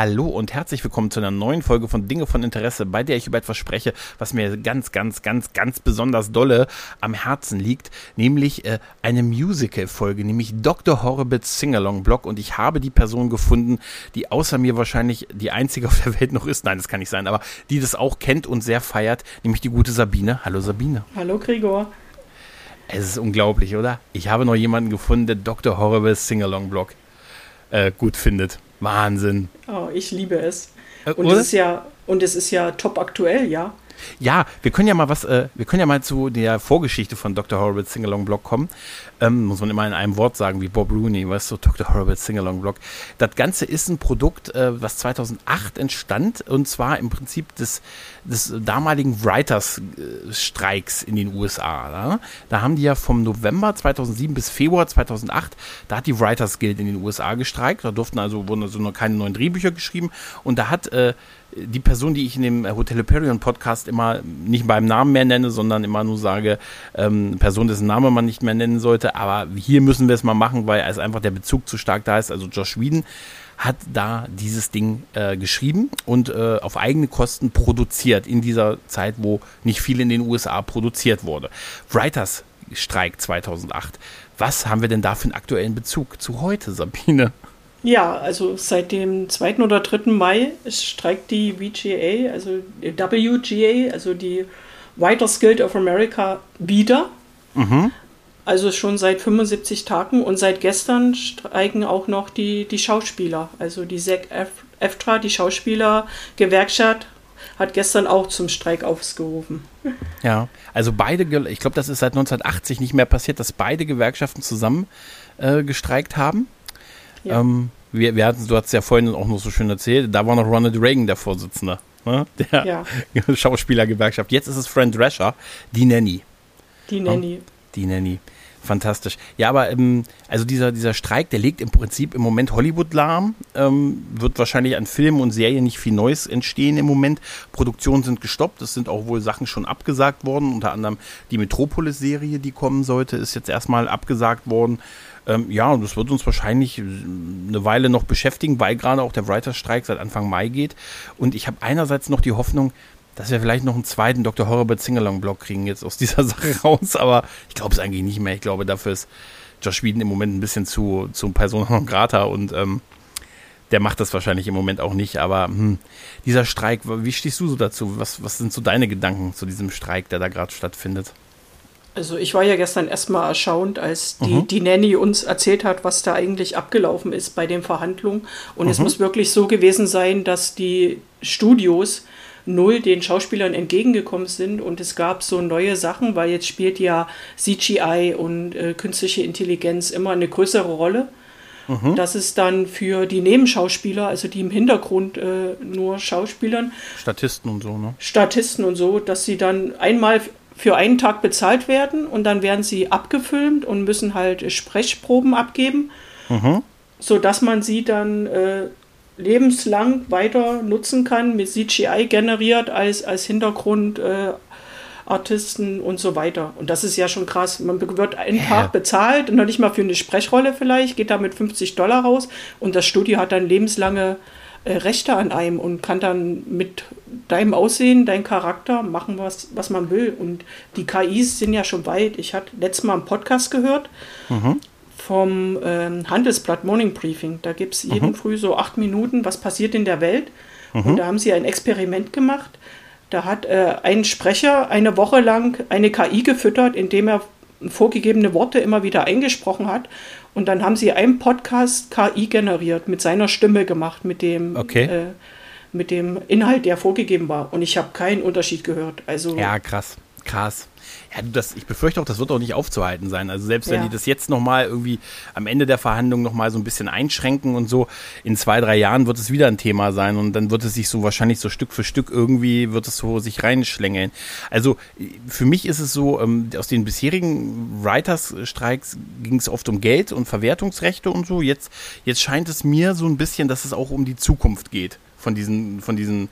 Hallo und herzlich willkommen zu einer neuen Folge von Dinge von Interesse, bei der ich über etwas spreche, was mir ganz, ganz, ganz, ganz besonders dolle am Herzen liegt, nämlich äh, eine Musical-Folge, nämlich Dr. Horribits Singalong-Blog und ich habe die Person gefunden, die außer mir wahrscheinlich die einzige auf der Welt noch ist, nein, das kann nicht sein, aber die das auch kennt und sehr feiert, nämlich die gute Sabine. Hallo Sabine. Hallo Gregor. Es ist unglaublich, oder? Ich habe noch jemanden gefunden, der Dr. Horribits Singalong-Blog äh, gut findet. Wahnsinn. Oh, ich liebe es. Äh, und es ist ja und es ist ja top aktuell, ja. Ja, wir können ja mal was, äh, wir können ja mal zu der Vorgeschichte von Dr. Horrible's Singalong Blog kommen. Ähm, muss man immer in einem Wort sagen, wie Bob Rooney, weißt du, Dr. Horrible's Singalong Blog. Das Ganze ist ein Produkt, äh, was 2008 entstand und zwar im Prinzip des, des damaligen Writers-Streiks in den USA. Ja? Da haben die ja vom November 2007 bis Februar 2008, da hat die Writers Guild in den USA gestreikt. Da durften also, wurden also noch keine neuen Drehbücher geschrieben und da hat äh, die Person, die ich in dem Hotel Hyperion Podcast immer nicht beim Namen mehr nenne, sondern immer nur sage, ähm, Person, dessen Name man nicht mehr nennen sollte, aber hier müssen wir es mal machen, weil es einfach der Bezug zu stark da ist. Also Josh Whedon hat da dieses Ding äh, geschrieben und äh, auf eigene Kosten produziert in dieser Zeit, wo nicht viel in den USA produziert wurde. Writers Streik 2008. Was haben wir denn da für einen aktuellen Bezug zu heute, Sabine? Ja, also seit dem 2. oder 3. Mai streikt die VGA, also WGA, also die Writers Guild of America, wieder. Mhm. Also schon seit 75 Tagen und seit gestern streiken auch noch die, die Schauspieler. Also die SEC EFTRA, die Schauspielergewerkschaft, hat gestern auch zum Streik aufgerufen. Ja, also beide, ich glaube, das ist seit 1980 nicht mehr passiert, dass beide Gewerkschaften zusammen äh, gestreikt haben. Ja. Ähm, wir, wir hatten, du hast ja vorhin auch noch so schön erzählt, da war noch Ronald Reagan der Vorsitzende, ne? der ja. Schauspielergewerkschaft. Jetzt ist es Friend Drescher, die Nanny. Die Nanny. Ja? Die Nanny. Fantastisch. Ja, aber ähm, also dieser, dieser Streik, der legt im Prinzip im Moment Hollywood lahm. Ähm, wird wahrscheinlich an Filmen und Serien nicht viel Neues entstehen im Moment. Produktionen sind gestoppt. Es sind auch wohl Sachen schon abgesagt worden. Unter anderem die Metropolis-Serie, die kommen sollte, ist jetzt erstmal abgesagt worden. Ähm, ja, und das wird uns wahrscheinlich eine Weile noch beschäftigen, weil gerade auch der Writerstreik seit Anfang Mai geht. Und ich habe einerseits noch die Hoffnung, dass wir vielleicht noch einen zweiten Dr. Horrible Singalong-Blog kriegen jetzt aus dieser Sache raus, aber ich glaube es eigentlich nicht mehr. Ich glaube, dafür ist Josh Whedon im Moment ein bisschen zu, zu Persona non grata und ähm, der macht das wahrscheinlich im Moment auch nicht, aber hm, dieser Streik, wie stehst du so dazu? Was, was sind so deine Gedanken zu diesem Streik, der da gerade stattfindet? Also ich war ja gestern erstmal erstaunt, als die, mhm. die Nanny uns erzählt hat, was da eigentlich abgelaufen ist bei den Verhandlungen. Und mhm. es muss wirklich so gewesen sein, dass die Studios null den Schauspielern entgegengekommen sind und es gab so neue Sachen, weil jetzt spielt ja CGI und äh, künstliche Intelligenz immer eine größere Rolle. Mhm. Dass es dann für die Nebenschauspieler, also die im Hintergrund äh, nur Schauspielern. Statisten und so, ne? Statisten und so, dass sie dann einmal für einen Tag bezahlt werden und dann werden sie abgefilmt und müssen halt Sprechproben abgeben, mhm. sodass man sie dann äh, lebenslang weiter nutzen kann, mit CGI generiert als, als Hintergrund. Äh, Artisten und so weiter. Und das ist ja schon krass. Man wird einen Tag bezahlt und noch nicht mal für eine Sprechrolle vielleicht, geht da mit 50 Dollar raus und das Studio hat dann lebenslange Rechte an einem und kann dann mit deinem Aussehen, deinem Charakter machen, was, was man will. Und die KIs sind ja schon weit. Ich hatte letztes Mal einen Podcast gehört mhm. vom ähm, Handelsblatt Morning Briefing. Da gibt es mhm. jeden Früh so acht Minuten, was passiert in der Welt. Mhm. Und da haben sie ein Experiment gemacht. Da hat äh, ein Sprecher eine Woche lang eine KI gefüttert, indem er vorgegebene Worte immer wieder eingesprochen hat. Und dann haben sie einen Podcast KI generiert, mit seiner Stimme gemacht, mit dem, okay. äh, mit dem Inhalt, der vorgegeben war. Und ich habe keinen Unterschied gehört. Also ja, krass. Krass. Ja, das, ich befürchte auch, das wird auch nicht aufzuhalten sein. Also selbst wenn die das jetzt nochmal irgendwie am Ende der Verhandlung nochmal so ein bisschen einschränken und so, in zwei, drei Jahren wird es wieder ein Thema sein und dann wird es sich so wahrscheinlich so Stück für Stück irgendwie, wird es so sich reinschlängeln. Also für mich ist es so, ähm, aus den bisherigen Writers-Streiks ging es oft um Geld und Verwertungsrechte und so. Jetzt, jetzt scheint es mir so ein bisschen, dass es auch um die Zukunft geht von diesen, von diesen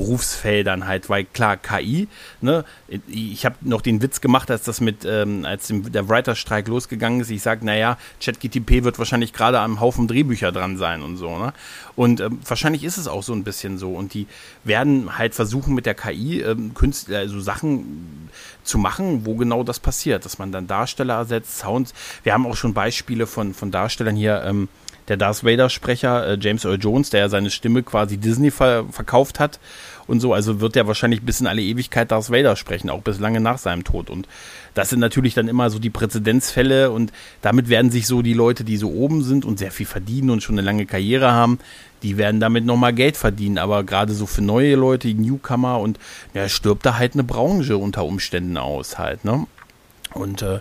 Berufsfeldern halt, weil klar, KI, ne, ich habe noch den Witz gemacht, als das mit, ähm, als der Writerstreik losgegangen ist, ich sage, naja, ChatGTP wird wahrscheinlich gerade am Haufen Drehbücher dran sein und so, ne? Und ähm, wahrscheinlich ist es auch so ein bisschen so. Und die werden halt versuchen mit der KI ähm, Künstler, also Sachen zu machen, wo genau das passiert, dass man dann Darsteller ersetzt, Sounds. Wir haben auch schon Beispiele von, von Darstellern hier, ähm, der Darth Vader-Sprecher, äh, James Earl Jones, der ja seine Stimme quasi Disney ver verkauft hat und so, also wird er wahrscheinlich bis in alle Ewigkeit Darth Vader sprechen, auch bis lange nach seinem Tod. Und das sind natürlich dann immer so die Präzedenzfälle und damit werden sich so die Leute, die so oben sind und sehr viel verdienen und schon eine lange Karriere haben, die werden damit nochmal Geld verdienen. Aber gerade so für neue Leute, Newcomer und ja, stirbt da halt eine Branche unter Umständen aus halt, ne? Und äh,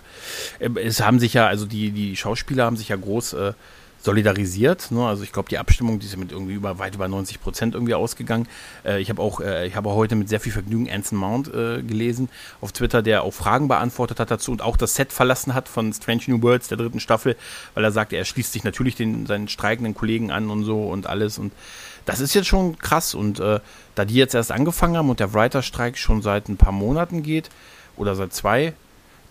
es haben sich ja, also die, die Schauspieler haben sich ja groß äh, solidarisiert. Ne? Also ich glaube, die Abstimmung, die ist mit irgendwie über weit über 90 Prozent irgendwie ausgegangen. Äh, ich habe auch, äh, ich habe heute mit sehr viel Vergnügen Anson Mount äh, gelesen auf Twitter, der auch Fragen beantwortet hat dazu und auch das Set verlassen hat von Strange New Worlds der dritten Staffel, weil er sagte, er schließt sich natürlich den seinen streikenden Kollegen an und so und alles und das ist jetzt schon krass und äh, da die jetzt erst angefangen haben und der Writer-Streik schon seit ein paar Monaten geht oder seit zwei,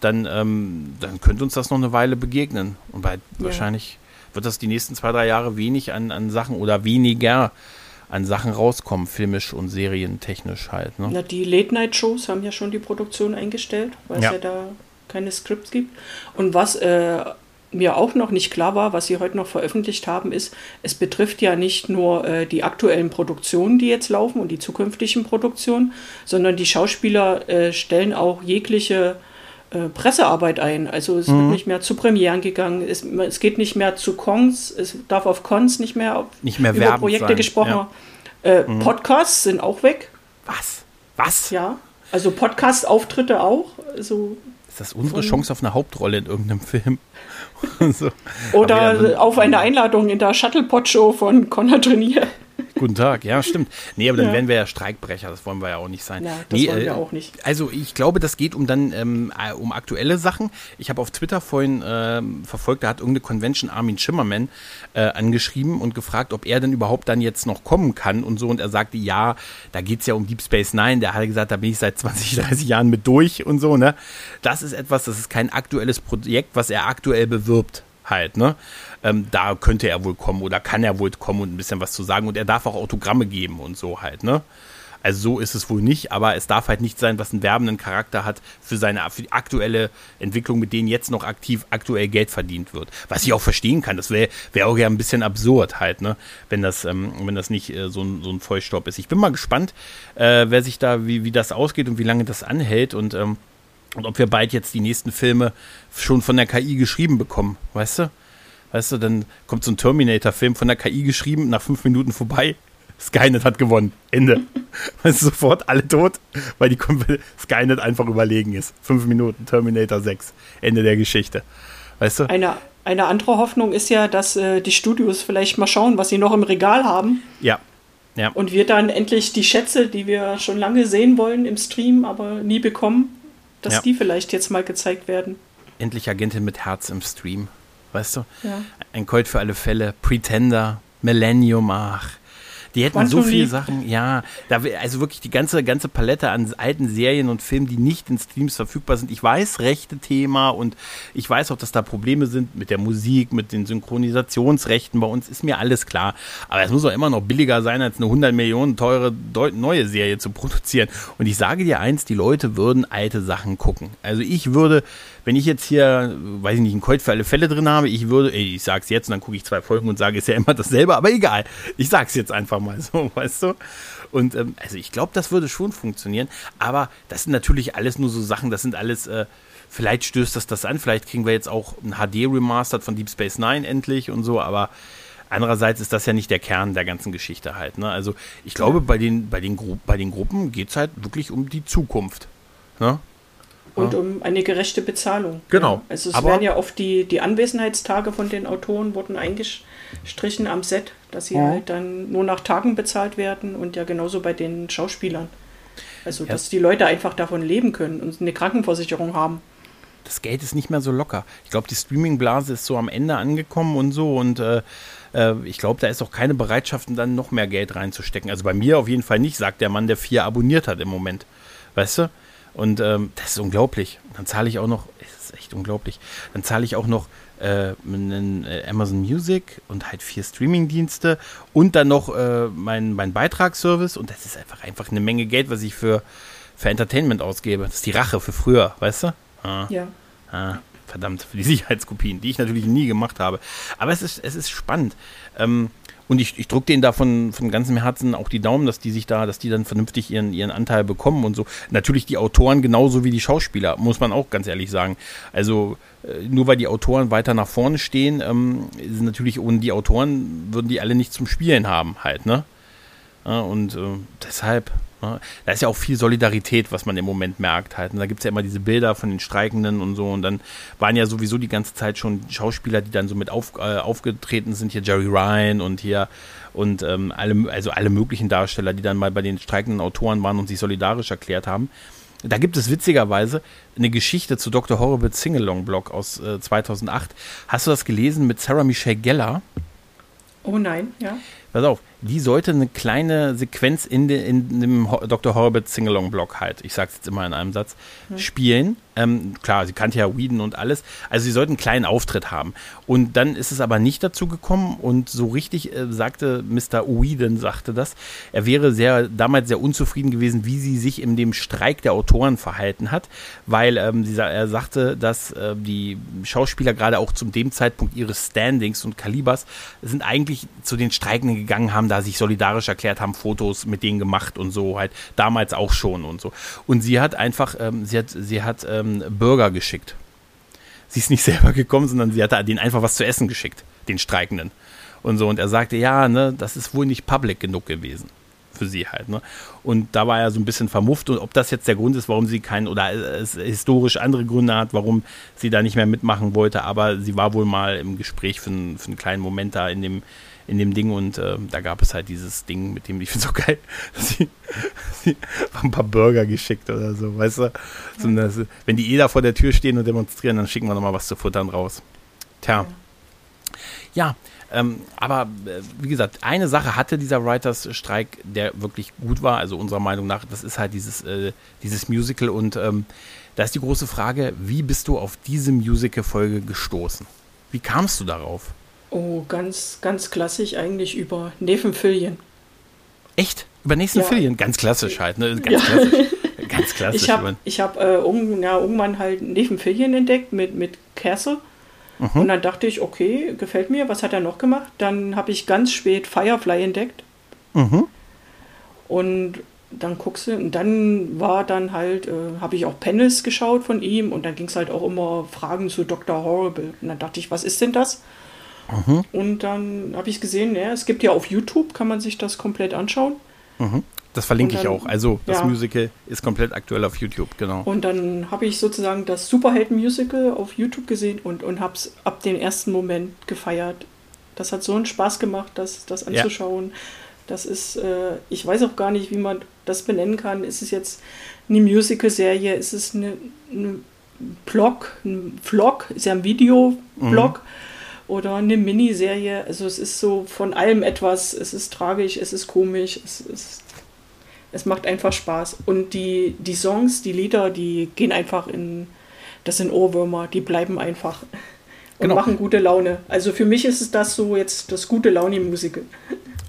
dann, ähm, dann könnte uns das noch eine Weile begegnen und bei ja. wahrscheinlich wird das die nächsten zwei, drei Jahre wenig an, an Sachen oder weniger an Sachen rauskommen, filmisch und serientechnisch halt. Ne? Na, die Late-Night-Shows haben ja schon die Produktion eingestellt, weil ja. es ja da keine Skripts gibt. Und was äh, mir auch noch nicht klar war, was sie heute noch veröffentlicht haben, ist, es betrifft ja nicht nur äh, die aktuellen Produktionen, die jetzt laufen und die zukünftigen Produktionen, sondern die Schauspieler äh, stellen auch jegliche äh, Pressearbeit ein. Also es mhm. wird nicht mehr zu Premieren gegangen, es, es, geht nicht mehr zu Cons, es darf auf Cons nicht mehr, nicht mehr über Projekte sein. gesprochen. Ja. Äh, mhm. Podcasts sind auch weg. Was? Was? Ja, also Podcast-Auftritte auch. Also ist das unsere Chance auf eine Hauptrolle in irgendeinem Film? so. Oder auf eine Einladung in der Shuttlepot-Show von Conor Trainier. Guten Tag, ja, stimmt. Nee, aber dann ja. wären wir ja Streikbrecher, das wollen wir ja auch nicht sein. Ja, das nee, wollen wir äh, auch nicht. Also ich glaube, das geht um dann ähm, äh, um aktuelle Sachen. Ich habe auf Twitter vorhin äh, verfolgt, da hat irgendeine Convention Armin Schimmerman äh, angeschrieben und gefragt, ob er denn überhaupt dann jetzt noch kommen kann und so. Und er sagte, ja, da geht es ja um Deep Space Nine. Der hat gesagt, da bin ich seit 20, 30 Jahren mit durch und so, ne? Das ist etwas, das ist kein aktuelles Projekt, was er aktuell bewirbt halt, ne? Ähm, da könnte er wohl kommen oder kann er wohl kommen und ein bisschen was zu sagen. Und er darf auch Autogramme geben und so halt, ne? Also so ist es wohl nicht, aber es darf halt nicht sein, was einen werbenden Charakter hat für seine für aktuelle Entwicklung, mit denen jetzt noch aktiv aktuell Geld verdient wird. Was ich auch verstehen kann. Das wäre wär auch ja ein bisschen absurd halt, ne? Wenn das, ähm, wenn das nicht äh, so, ein, so ein Vollstopp ist. Ich bin mal gespannt, äh, wer sich da, wie, wie das ausgeht und wie lange das anhält und ähm, und ob wir bald jetzt die nächsten Filme schon von der KI geschrieben bekommen, weißt du? Weißt du, dann kommt so ein Terminator-Film von der KI geschrieben, nach fünf Minuten vorbei. Skynet hat gewonnen. Ende. weißt du, sofort alle tot, weil die Skynet einfach überlegen ist. Fünf Minuten, Terminator 6. Ende der Geschichte. Weißt du? Eine, eine andere Hoffnung ist ja, dass äh, die Studios vielleicht mal schauen, was sie noch im Regal haben. Ja. ja. Und wir dann endlich die Schätze, die wir schon lange sehen wollen im Stream, aber nie bekommen, dass ja. die vielleicht jetzt mal gezeigt werden. Endlich Agentin mit Herz im Stream. Weißt du? Ja. Ein Colt für alle Fälle, Pretender, Millennium, ach. Die hätten Quantum so viele Sachen, ja, da, also wirklich die ganze, ganze Palette an alten Serien und Filmen, die nicht in Streams verfügbar sind. Ich weiß, rechte Thema und ich weiß auch, dass da Probleme sind mit der Musik, mit den Synchronisationsrechten bei uns, ist mir alles klar. Aber es muss auch immer noch billiger sein, als eine 100 Millionen teure neue Serie zu produzieren. Und ich sage dir eins, die Leute würden alte Sachen gucken. Also ich würde, wenn ich jetzt hier, weiß ich nicht, einen Colt für alle Fälle drin habe, ich würde, ey, ich sag's jetzt und dann gucke ich zwei Folgen und sage, ist ja immer dasselbe, aber egal. Ich sag's jetzt einfach mal so, weißt du? Und ähm, also ich glaube, das würde schon funktionieren, aber das sind natürlich alles nur so Sachen, das sind alles, äh, vielleicht stößt das das an, vielleicht kriegen wir jetzt auch ein HD-Remastered von Deep Space Nine endlich und so, aber Andererseits ist das ja nicht der Kern der ganzen Geschichte halt. Ne? Also ich glaube, bei den, bei den, Gru bei den Gruppen geht es halt wirklich um die Zukunft. Ne? Und ja. um eine gerechte Bezahlung. Genau. Ja. Also es Aber werden ja oft die, die Anwesenheitstage von den Autoren wurden eingestrichen am Set, dass sie ja. halt dann nur nach Tagen bezahlt werden und ja genauso bei den Schauspielern. Also dass die Leute einfach davon leben können und eine Krankenversicherung haben das Geld ist nicht mehr so locker. Ich glaube, die Streaming-Blase ist so am Ende angekommen und so und äh, äh, ich glaube, da ist auch keine Bereitschaft, dann noch mehr Geld reinzustecken. Also bei mir auf jeden Fall nicht, sagt der Mann, der vier abonniert hat im Moment. Weißt du? Und ähm, das ist unglaublich. Dann zahle ich auch noch, das ist echt unglaublich, dann zahle ich auch noch äh, einen, äh, Amazon Music und halt vier Streaming-Dienste und dann noch äh, mein, mein Beitragsservice und das ist einfach, einfach eine Menge Geld, was ich für, für Entertainment ausgebe. Das ist die Rache für früher, weißt du? Ah. Ja. Ah, verdammt, für die Sicherheitskopien, die ich natürlich nie gemacht habe. Aber es ist, es ist spannend. Ähm, und ich, ich drücke denen da von, von ganzem Herzen auch die Daumen, dass die sich da, dass die dann vernünftig ihren, ihren Anteil bekommen und so. Natürlich die Autoren genauso wie die Schauspieler, muss man auch ganz ehrlich sagen. Also äh, nur weil die Autoren weiter nach vorne stehen, ähm, sind natürlich ohne die Autoren würden die alle nicht zum Spielen haben, halt, ne? Und äh, deshalb? Da ist ja auch viel Solidarität, was man im Moment merkt halt. Und da gibt es ja immer diese Bilder von den Streikenden und so. Und dann waren ja sowieso die ganze Zeit schon Schauspieler, die dann so mit auf, äh, aufgetreten sind. Hier Jerry Ryan und hier und ähm, alle, also alle möglichen Darsteller, die dann mal bei den streikenden Autoren waren und sich solidarisch erklärt haben. Da gibt es witzigerweise eine Geschichte zu Dr. Horrible Singalong Blog aus äh, 2008. Hast du das gelesen mit Sarah Michelle Geller? Oh nein, ja. Pass auf, die sollte eine kleine Sequenz in, de, in dem Dr. Horbert Singalong-Block halt, ich sag's jetzt immer in einem Satz, hm. spielen. Ähm, klar, sie kannte ja Whedon und alles. Also sie sollten einen kleinen Auftritt haben. Und dann ist es aber nicht dazu gekommen und so richtig äh, sagte Mr. Whedon, sagte das, er wäre sehr, damals sehr unzufrieden gewesen, wie sie sich in dem Streik der Autoren verhalten hat, weil ähm, sie, er sagte, dass äh, die Schauspieler gerade auch zu dem Zeitpunkt ihres Standings und Kalibers sind eigentlich zu den Streikenden gegangen, haben da sich solidarisch erklärt, haben Fotos mit denen gemacht und so halt, damals auch schon und so. Und sie hat einfach, ähm, sie hat, sie hat ähm, Burger geschickt. Sie ist nicht selber gekommen, sondern sie hat denen einfach was zu essen geschickt, den Streikenden. Und so. Und er sagte, ja, ne, das ist wohl nicht public genug gewesen für sie halt. Ne? Und da war er so ein bisschen vermufft und ob das jetzt der Grund ist, warum sie keinen oder es historisch andere Gründe hat, warum sie da nicht mehr mitmachen wollte, aber sie war wohl mal im Gespräch für, für einen kleinen Moment da in dem in dem Ding und äh, da gab es halt dieses Ding, mit dem ich finde so geil, sie, sie ein paar Burger geschickt oder so, weißt du? So, das, wenn die eh da vor der Tür stehen und demonstrieren, dann schicken wir nochmal was zu futtern raus. Tja. Ja, ähm, aber äh, wie gesagt, eine Sache hatte dieser Writers-Streik, der wirklich gut war, also unserer Meinung nach, das ist halt dieses, äh, dieses Musical und ähm, da ist die große Frage, wie bist du auf diese Musical-Folge gestoßen? Wie kamst du darauf? Oh, ganz, ganz klassisch eigentlich über Nevenfilien. Echt? Über Nevenfilien? Ja. Ganz klassisch halt, ne? Ganz ja. klassisch. Ganz klassisch. Ich habe hab, äh, ja, irgendwann halt Nevenfilien entdeckt mit, mit Käse. Mhm. Und dann dachte ich, okay, gefällt mir. Was hat er noch gemacht? Dann habe ich ganz spät Firefly entdeckt. Mhm. Und dann guckst du, und dann war dann halt, äh, habe ich auch Panels geschaut von ihm und dann ging es halt auch immer Fragen zu Dr. Horrible. Und dann dachte ich, was ist denn das? Mhm. Und dann habe ich gesehen, ja, es gibt ja auf YouTube, kann man sich das komplett anschauen. Mhm. Das verlinke dann, ich auch. Also das ja. Musical ist komplett aktuell auf YouTube, genau. Und dann habe ich sozusagen das Superhelden-Musical auf YouTube gesehen und, und habe es ab dem ersten Moment gefeiert. Das hat so einen Spaß gemacht, das, das anzuschauen. Ja. Das ist, äh, ich weiß auch gar nicht, wie man das benennen kann. Ist es jetzt eine Musical-Serie? Ist es eine, eine Blog, ein Vlog? Ist ja ein Videoblog. Mhm oder eine Miniserie. Also es ist so von allem etwas. Es ist tragisch, es ist komisch, es ist es macht einfach Spaß. Und die, die Songs, die Lieder, die gehen einfach in, das sind Ohrwürmer, die bleiben einfach und genau. machen gute Laune. Also für mich ist es das so jetzt das gute Laune-Musical.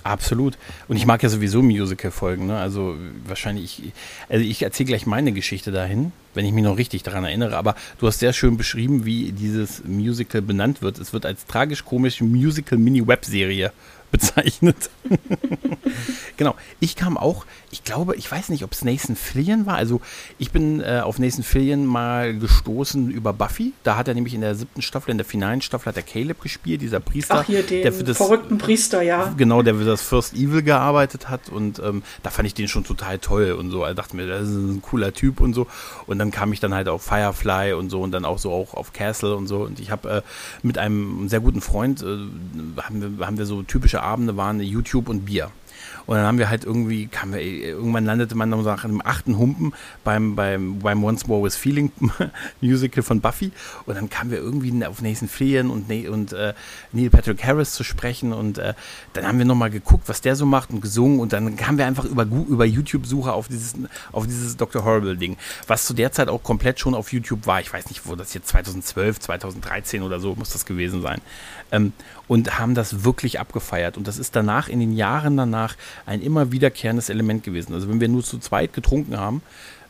Absolut. Und ich mag ja sowieso Musical-Folgen. Ne? Also wahrscheinlich, ich, also ich erzähle gleich meine Geschichte dahin, wenn ich mich noch richtig daran erinnere. Aber du hast sehr schön beschrieben, wie dieses Musical benannt wird. Es wird als tragisch-komische Musical-Mini-Webserie bezeichnet. genau. Ich kam auch, ich glaube, ich weiß nicht, ob es Nathan Fillion war. Also ich bin äh, auf Nathan Fillion mal gestoßen über Buffy. Da hat er nämlich in der siebten Staffel, in der finalen Staffel hat er Caleb gespielt, dieser Priester. Ach hier, den der für das, verrückten Priester, ja. Genau, der für das First Evil gearbeitet hat. Und ähm, da fand ich den schon total toll und so. Ich dachte mir, das ist ein cooler Typ und so. Und dann kam ich dann halt auf Firefly und so und dann auch so auch auf Castle und so. Und ich habe äh, mit einem sehr guten Freund, äh, haben, wir, haben wir so typische Abende, waren YouTube und Bier. Und dann haben wir halt irgendwie, kam wir, irgendwann landete man nach einem achten Humpen beim, beim, beim Once More with Feeling Musical von Buffy. Und dann kamen wir irgendwie auf Nathan Fillion und, und äh, Neil Patrick Harris zu sprechen. Und äh, dann haben wir nochmal geguckt, was der so macht und gesungen. Und dann kamen wir einfach über, über YouTube-Suche auf dieses, auf dieses Dr. Horrible-Ding, was zu der Zeit auch komplett schon auf YouTube war. Ich weiß nicht, wo das jetzt 2012, 2013 oder so muss das gewesen sein. Ähm, und haben das wirklich abgefeiert. Und das ist danach, in den Jahren danach, ein immer wiederkehrendes Element gewesen. Also wenn wir nur zu zweit getrunken haben,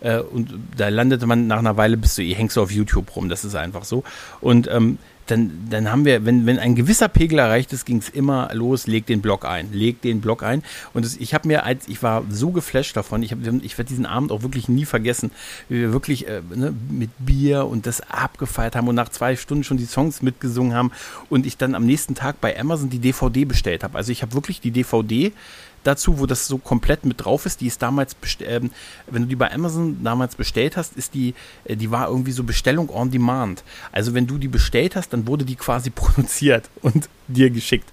äh, und da landete man nach einer Weile, bist du, ihr hängst du auf YouTube rum, das ist einfach so. Und ähm, dann, dann haben wir, wenn, wenn ein gewisser Pegel erreicht ist, ging es immer los, leg den Block ein, leg den Block ein. Und das, ich habe mir, als ich war so geflasht davon, ich, ich werde diesen Abend auch wirklich nie vergessen, wie wir wirklich äh, ne, mit Bier und das abgefeiert haben und nach zwei Stunden schon die Songs mitgesungen haben und ich dann am nächsten Tag bei Amazon die DVD bestellt habe. Also ich habe wirklich die DVD dazu, wo das so komplett mit drauf ist. Die ist damals, äh, wenn du die bei Amazon damals bestellt hast, ist die, äh, die war irgendwie so Bestellung on Demand. Also wenn du die bestellt hast, dann wurde die quasi produziert und dir geschickt.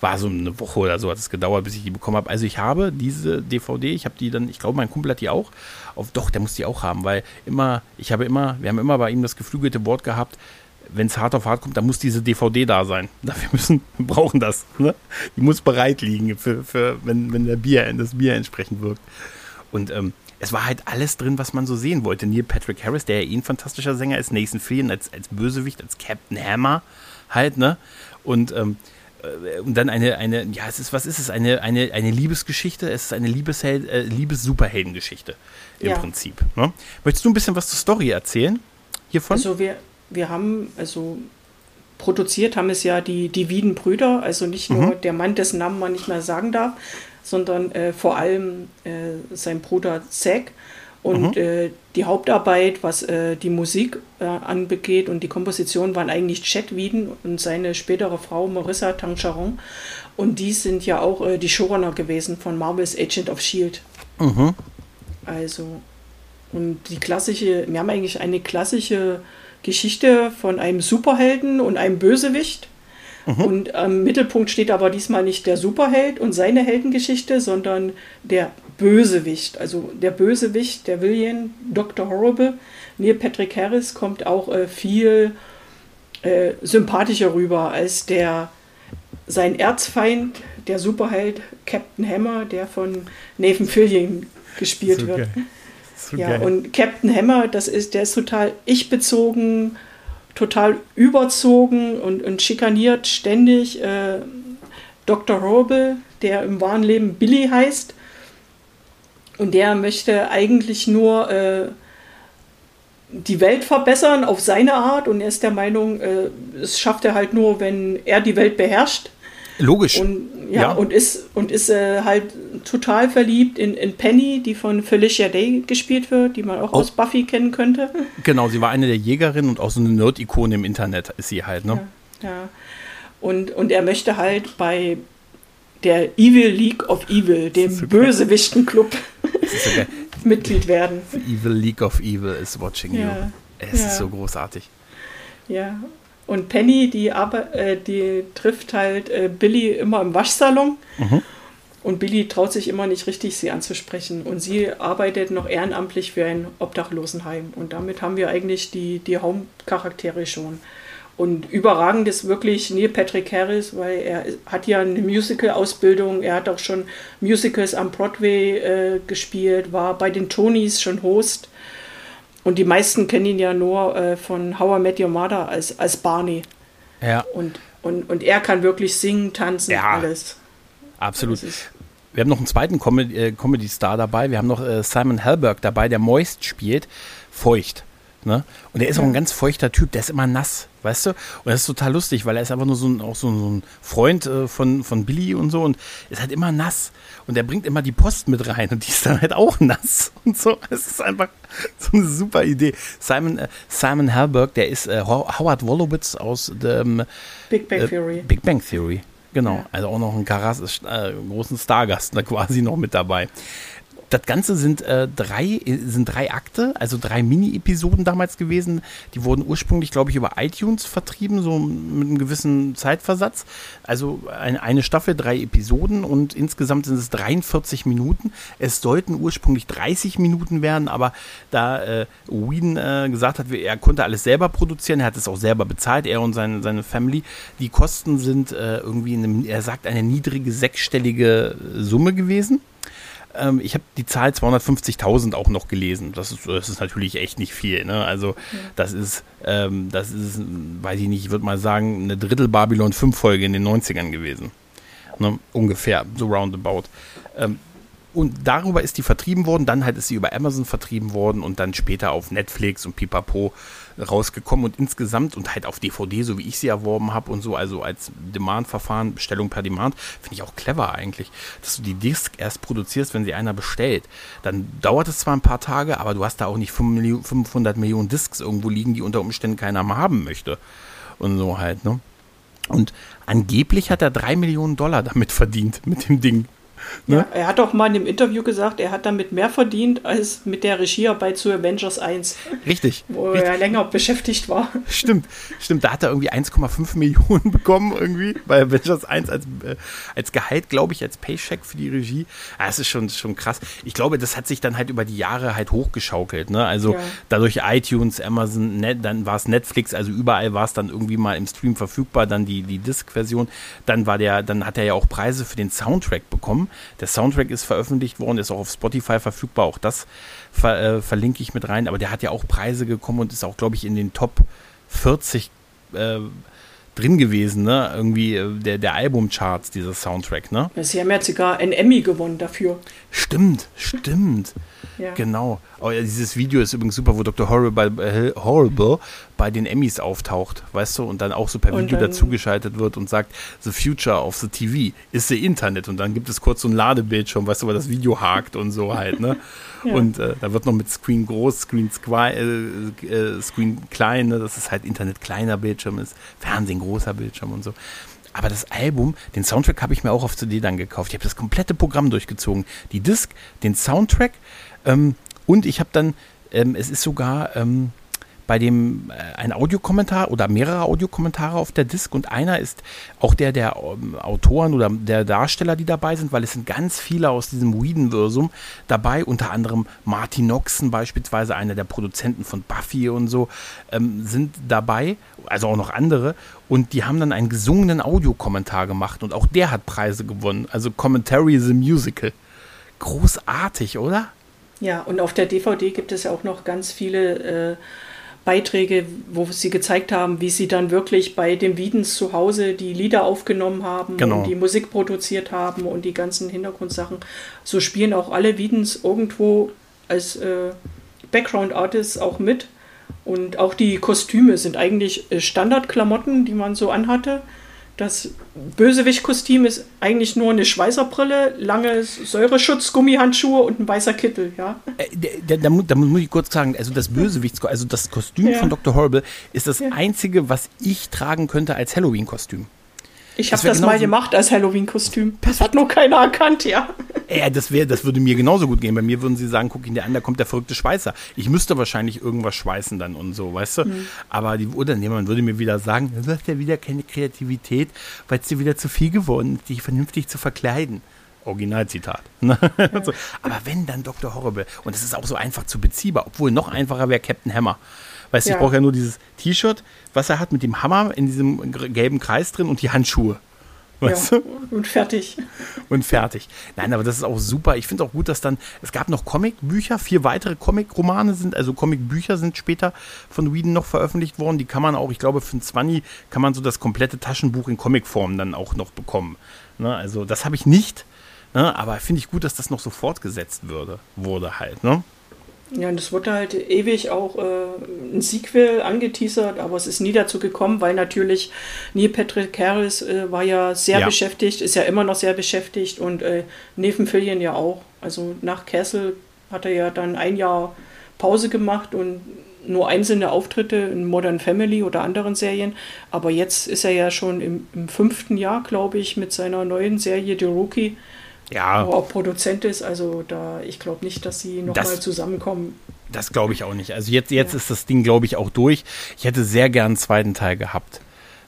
War so eine Woche oder so hat es gedauert, bis ich die bekommen habe. Also ich habe diese DVD, ich habe die dann, ich glaube, mein Kumpel hat die auch. Auf, doch, der muss die auch haben, weil immer, ich habe immer, wir haben immer bei ihm das geflügelte Wort gehabt, wenn es hart auf hart kommt, dann muss diese DVD da sein. Wir müssen, wir brauchen das. Ne? Die muss bereit liegen, für, für, wenn, wenn der Bier, das Bier entsprechend wirkt. Und ähm, es war halt alles drin, was man so sehen wollte. Neil Patrick Harris, der ja eh ein fantastischer Sänger ist, Nathan Fillion als, als Bösewicht, als Captain Hammer halt, ne? Und, ähm, äh, und dann eine, eine, ja, es ist, was ist es? Eine, eine, eine Liebesgeschichte, es ist eine Liebesheld, äh, Liebes-Superheldengeschichte im ja. Prinzip. Ne? Möchtest du ein bisschen was zur Story erzählen hiervon? Also wir, wir haben, also produziert haben es ja die, die Wiedenbrüder, also nicht nur mhm. der Mann, dessen Namen man nicht mehr sagen darf, sondern äh, vor allem äh, sein Bruder Zack. Und mhm. äh, die Hauptarbeit, was äh, die Musik äh, anbegeht und die Komposition, waren eigentlich Chet Wieden und seine spätere Frau Marissa Tancharon. Und die sind ja auch äh, die Showrunner gewesen von Marvel's Agent of Shield. Mhm. Also, und die klassische, wir haben eigentlich eine klassische Geschichte von einem Superhelden und einem Bösewicht. Mhm. Und am Mittelpunkt steht aber diesmal nicht der Superheld und seine Heldengeschichte, sondern der Bösewicht. Also der Bösewicht, der William, Dr. Horrible, Neil Patrick Harris kommt auch äh, viel äh, sympathischer rüber als der sein Erzfeind, der Superheld Captain Hammer, der von Nathan Fillion gespielt so wird. So ja, geil. und Captain Hammer, das ist, der ist total ich-bezogen, total überzogen und, und schikaniert ständig äh, Dr. Horrible, der im wahren Leben Billy heißt. Und der möchte eigentlich nur äh, die Welt verbessern auf seine Art und er ist der Meinung, äh, es schafft er halt nur, wenn er die Welt beherrscht. Logisch. Und, ja, ja, und ist, und ist äh, halt total verliebt in, in Penny, die von Felicia Day gespielt wird, die man auch oh. aus Buffy kennen könnte. Genau, sie war eine der Jägerinnen und auch so eine Nerd-Ikone im Internet ist sie halt, ne? Ja, ja. Und, und er möchte halt bei der Evil League of Evil, dem so Bösewichten-Club, so Mitglied werden. The Evil League of Evil is watching ja. you. Es ja. ist so großartig. Ja, und Penny, die, aber, äh, die trifft halt äh, Billy immer im Waschsalon. Mhm. Und Billy traut sich immer nicht richtig, sie anzusprechen. Und sie arbeitet noch ehrenamtlich für ein Obdachlosenheim. Und damit haben wir eigentlich die, die Hauptcharaktere schon. Und überragend ist wirklich Neil Patrick Harris, weil er hat ja eine Musical-Ausbildung. Er hat auch schon Musicals am Broadway äh, gespielt, war bei den Tonys schon Host. Und die meisten kennen ihn ja nur äh, von How I Met Your Mother als, als Barney. Ja. Und, und, und er kann wirklich singen, tanzen, ja, alles. Absolut. Wir haben noch einen zweiten äh, Comedy-Star dabei. Wir haben noch äh, Simon Helberg dabei, der Moist spielt. Feucht. Ne? Und er ist auch ein ganz feuchter Typ, der ist immer nass, weißt du? Und das ist total lustig, weil er ist einfach nur so ein, auch so, so ein Freund äh, von, von Billy und so und ist halt immer nass. Und er bringt immer die Post mit rein und die ist dann halt auch nass und so. Es ist einfach so eine super Idee. Simon, äh, Simon Halberg, der ist äh, Howard Wolowitz aus dem Big Bang äh, Theory. Big Bang Theory. Genau, also auch noch ein Karas, äh, großen Stargast da quasi noch mit dabei das Ganze sind äh, drei, sind drei Akte, also drei Mini-Episoden damals gewesen. Die wurden ursprünglich, glaube ich, über iTunes vertrieben, so mit einem gewissen Zeitversatz. Also ein, eine Staffel, drei Episoden und insgesamt sind es 43 Minuten. Es sollten ursprünglich 30 Minuten werden, aber da äh, Whedon äh, gesagt hat, er konnte alles selber produzieren, er hat es auch selber bezahlt, er und seine, seine Family. Die Kosten sind äh, irgendwie, in einem, er sagt, eine niedrige sechsstellige Summe gewesen. Ähm, ich habe die Zahl 250.000 auch noch gelesen. Das ist, das ist natürlich echt nicht viel. Ne? Also ja. das ist, ähm, das ist, weiß ich nicht, ich würde mal sagen, eine Drittel Babylon 5 Folge in den 90ern gewesen. Ne? Ungefähr, so roundabout. Ähm, und darüber ist die vertrieben worden, dann halt ist sie über Amazon vertrieben worden und dann später auf Netflix und Pipapo rausgekommen und insgesamt und halt auf DVD, so wie ich sie erworben habe und so, also als Demand-Verfahren, Bestellung per Demand, finde ich auch clever eigentlich, dass du die Disc erst produzierst, wenn sie einer bestellt. Dann dauert es zwar ein paar Tage, aber du hast da auch nicht 500 Millionen Discs irgendwo liegen, die unter Umständen keiner mal haben möchte. Und so halt, ne? Und angeblich hat er drei Millionen Dollar damit verdient, mit dem Ding. Ne? Ja, er hat auch mal in einem Interview gesagt, er hat damit mehr verdient als mit der Regiearbeit zu Avengers 1. Richtig. Wo richtig. er länger beschäftigt war. Stimmt, stimmt. Da hat er irgendwie 1,5 Millionen bekommen, irgendwie bei Avengers 1 als, äh, als Gehalt, glaube ich, als Paycheck für die Regie. Ah, das ist schon, schon krass. Ich glaube, das hat sich dann halt über die Jahre halt hochgeschaukelt. Ne? Also ja. dadurch iTunes, Amazon, Net, dann war es Netflix, also überall war es dann irgendwie mal im Stream verfügbar, dann die, die Disc-Version. Dann war der, dann hat er ja auch Preise für den Soundtrack bekommen. Der Soundtrack ist veröffentlicht worden, ist auch auf Spotify verfügbar. Auch das ver, äh, verlinke ich mit rein. Aber der hat ja auch Preise gekommen und ist auch, glaube ich, in den Top 40 äh, drin gewesen, ne? Irgendwie äh, der, der Albumcharts, dieser Soundtrack, ne? Sie haben jetzt sogar ein Emmy gewonnen dafür. Stimmt, stimmt. Ja. Genau. Oh, ja, dieses Video ist übrigens super, wo Dr. Horrible, äh, Horrible bei den Emmys auftaucht, weißt du, und dann auch so per Video dazugeschaltet wird und sagt, The future of the TV is the Internet. Und dann gibt es kurz so ein Ladebildschirm, weißt du, weil das Video hakt und so halt, ne? ja. Und äh, da wird noch mit Screen groß, Screen, äh, äh, Screen klein, ne? dass es halt Internet kleiner Bildschirm ist, Fernsehen großer Bildschirm und so. Aber das Album, den Soundtrack habe ich mir auch auf CD dann gekauft. Ich habe das komplette Programm durchgezogen. Die Disc, den Soundtrack, ähm, und ich habe dann, ähm, es ist sogar ähm, bei dem äh, ein Audiokommentar oder mehrere Audiokommentare auf der Disc und einer ist auch der der ähm, Autoren oder der Darsteller, die dabei sind, weil es sind ganz viele aus diesem Whedon-Versum dabei, unter anderem Martin Noxon beispielsweise, einer der Produzenten von Buffy und so, ähm, sind dabei, also auch noch andere und die haben dann einen gesungenen Audiokommentar gemacht und auch der hat Preise gewonnen, also Commentary the Musical. Großartig, oder? Ja, und auf der DVD gibt es ja auch noch ganz viele äh, Beiträge, wo sie gezeigt haben, wie sie dann wirklich bei dem Wiedens zu Hause die Lieder aufgenommen haben genau. und die Musik produziert haben und die ganzen Hintergrundsachen. So spielen auch alle Wiedens irgendwo als äh, Background Artists auch mit. Und auch die Kostüme sind eigentlich äh, Standardklamotten, die man so anhatte. Das Bösewicht-Kostüm ist eigentlich nur eine Schweißerbrille, lange Säureschutz, Gummihandschuhe und ein weißer Kittel, ja. Äh, da, da, da, muss ich kurz sagen, also das Bösewicht, also das Kostüm ja. von Dr. Horrible ist das ja. einzige, was ich tragen könnte als Halloween-Kostüm. Ich habe das, das mal gemacht als Halloween-Kostüm. Das hat nur keiner erkannt, ja. Ja, das, wär, das würde mir genauso gut gehen. Bei mir würden sie sagen, guck ihn dir an, da kommt der verrückte Schweißer. Ich müsste wahrscheinlich irgendwas schweißen dann und so, weißt du? Mhm. Aber die Unternehmer würde mir wieder sagen, du hast ja wieder keine Kreativität, weil es dir wieder zu viel geworden ist, dich vernünftig zu verkleiden. Originalzitat. Ne? Ja. Aber wenn dann Dr. Horrible, und es ist auch so einfach zu beziehbar, obwohl noch einfacher wäre Captain Hammer. Weißt du, ja. ich brauche ja nur dieses T-Shirt, was er hat mit dem Hammer in diesem gelben Kreis drin und die Handschuhe. Weißt ja, du? Und fertig. Und fertig. Nein, aber das ist auch super. Ich finde auch gut, dass dann, es gab noch Comicbücher, vier weitere Comic-Romane sind, also Comicbücher sind später von Whedon noch veröffentlicht worden. Die kann man auch, ich glaube, für ein 20 kann man so das komplette Taschenbuch in Comicform dann auch noch bekommen. Ne? Also das habe ich nicht, ne? aber finde ich gut, dass das noch so fortgesetzt würde, wurde halt. Ne? Ja, und es wurde halt ewig auch äh, ein Sequel angeteasert, aber es ist nie dazu gekommen, weil natürlich Neil Patrick Harris äh, war ja sehr ja. beschäftigt, ist ja immer noch sehr beschäftigt und äh, Nathan Fillion ja auch. Also nach Castle hat er ja dann ein Jahr Pause gemacht und nur einzelne Auftritte in Modern Family oder anderen Serien. Aber jetzt ist er ja schon im, im fünften Jahr, glaube ich, mit seiner neuen Serie The Rookie ja. wo auch Produzent ist. Also da, ich glaube nicht, dass sie nochmal zusammenkommen. Das glaube ich auch nicht. Also jetzt, jetzt ja. ist das Ding, glaube ich, auch durch. Ich hätte sehr gern einen zweiten Teil gehabt.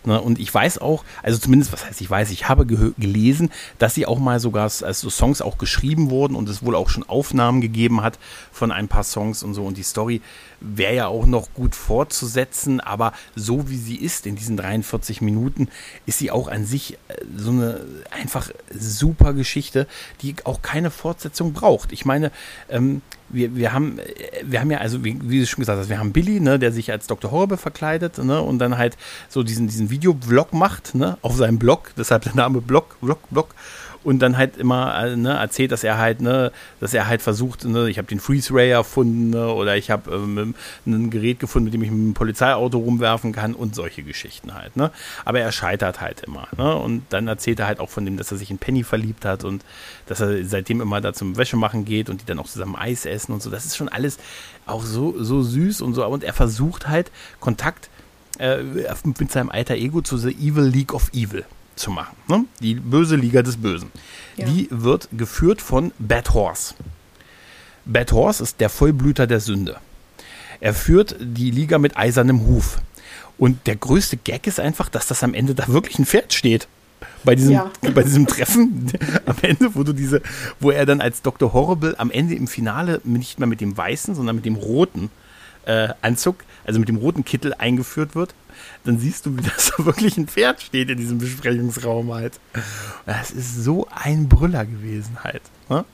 Ne? Und ich weiß auch, also zumindest, was heißt ich weiß, ich habe gelesen, dass sie auch mal sogar, also Songs auch geschrieben wurden und es wohl auch schon Aufnahmen gegeben hat von ein paar Songs und so. Und die Story wäre ja auch noch gut fortzusetzen, aber so wie sie ist in diesen 43 Minuten, ist sie auch an sich äh, so eine einfach super Geschichte, die auch keine Fortsetzung braucht. Ich meine, ähm, wir, wir, haben, äh, wir haben ja, also wie, wie du schon gesagt hast, wir haben Billy, ne, der sich als Dr. Horrible verkleidet ne, und dann halt so diesen, diesen Videoblog macht ne, auf seinem Blog, deshalb der Name Blog, Blog, Blog und dann halt immer äh, ne, erzählt, dass er halt, ne, dass er halt versucht, ne, ich habe den Freeze Ray erfunden ne, oder ich habe ähm, ein Gerät gefunden, mit dem ich mit einem Polizeiauto rumwerfen kann und solche Geschichten halt. Ne. Aber er scheitert halt immer. Ne, und dann erzählt er halt auch von dem, dass er sich in Penny verliebt hat und dass er seitdem immer da zum Wäschemachen geht und die dann auch zusammen Eis essen und so. Das ist schon alles auch so, so süß und so. Und er versucht halt Kontakt äh, mit seinem alter Ego zu The Evil League of Evil zu machen. Ne? Die böse Liga des Bösen. Ja. Die wird geführt von Bad Horse. Bad Horse ist der Vollblüter der Sünde. Er führt die Liga mit eisernem Huf. Und der größte Gag ist einfach, dass das am Ende da wirklich ein Pferd steht. Bei diesem, ja. bei diesem Treffen am Ende, wo du diese, wo er dann als Dr. Horrible am Ende im Finale nicht mehr mit dem weißen, sondern mit dem roten äh, Anzug, also mit dem roten Kittel eingeführt wird dann siehst du, wie das wirklich ein Pferd steht in diesem Besprechungsraum halt. Das ist so ein Brüller gewesen halt. Ne?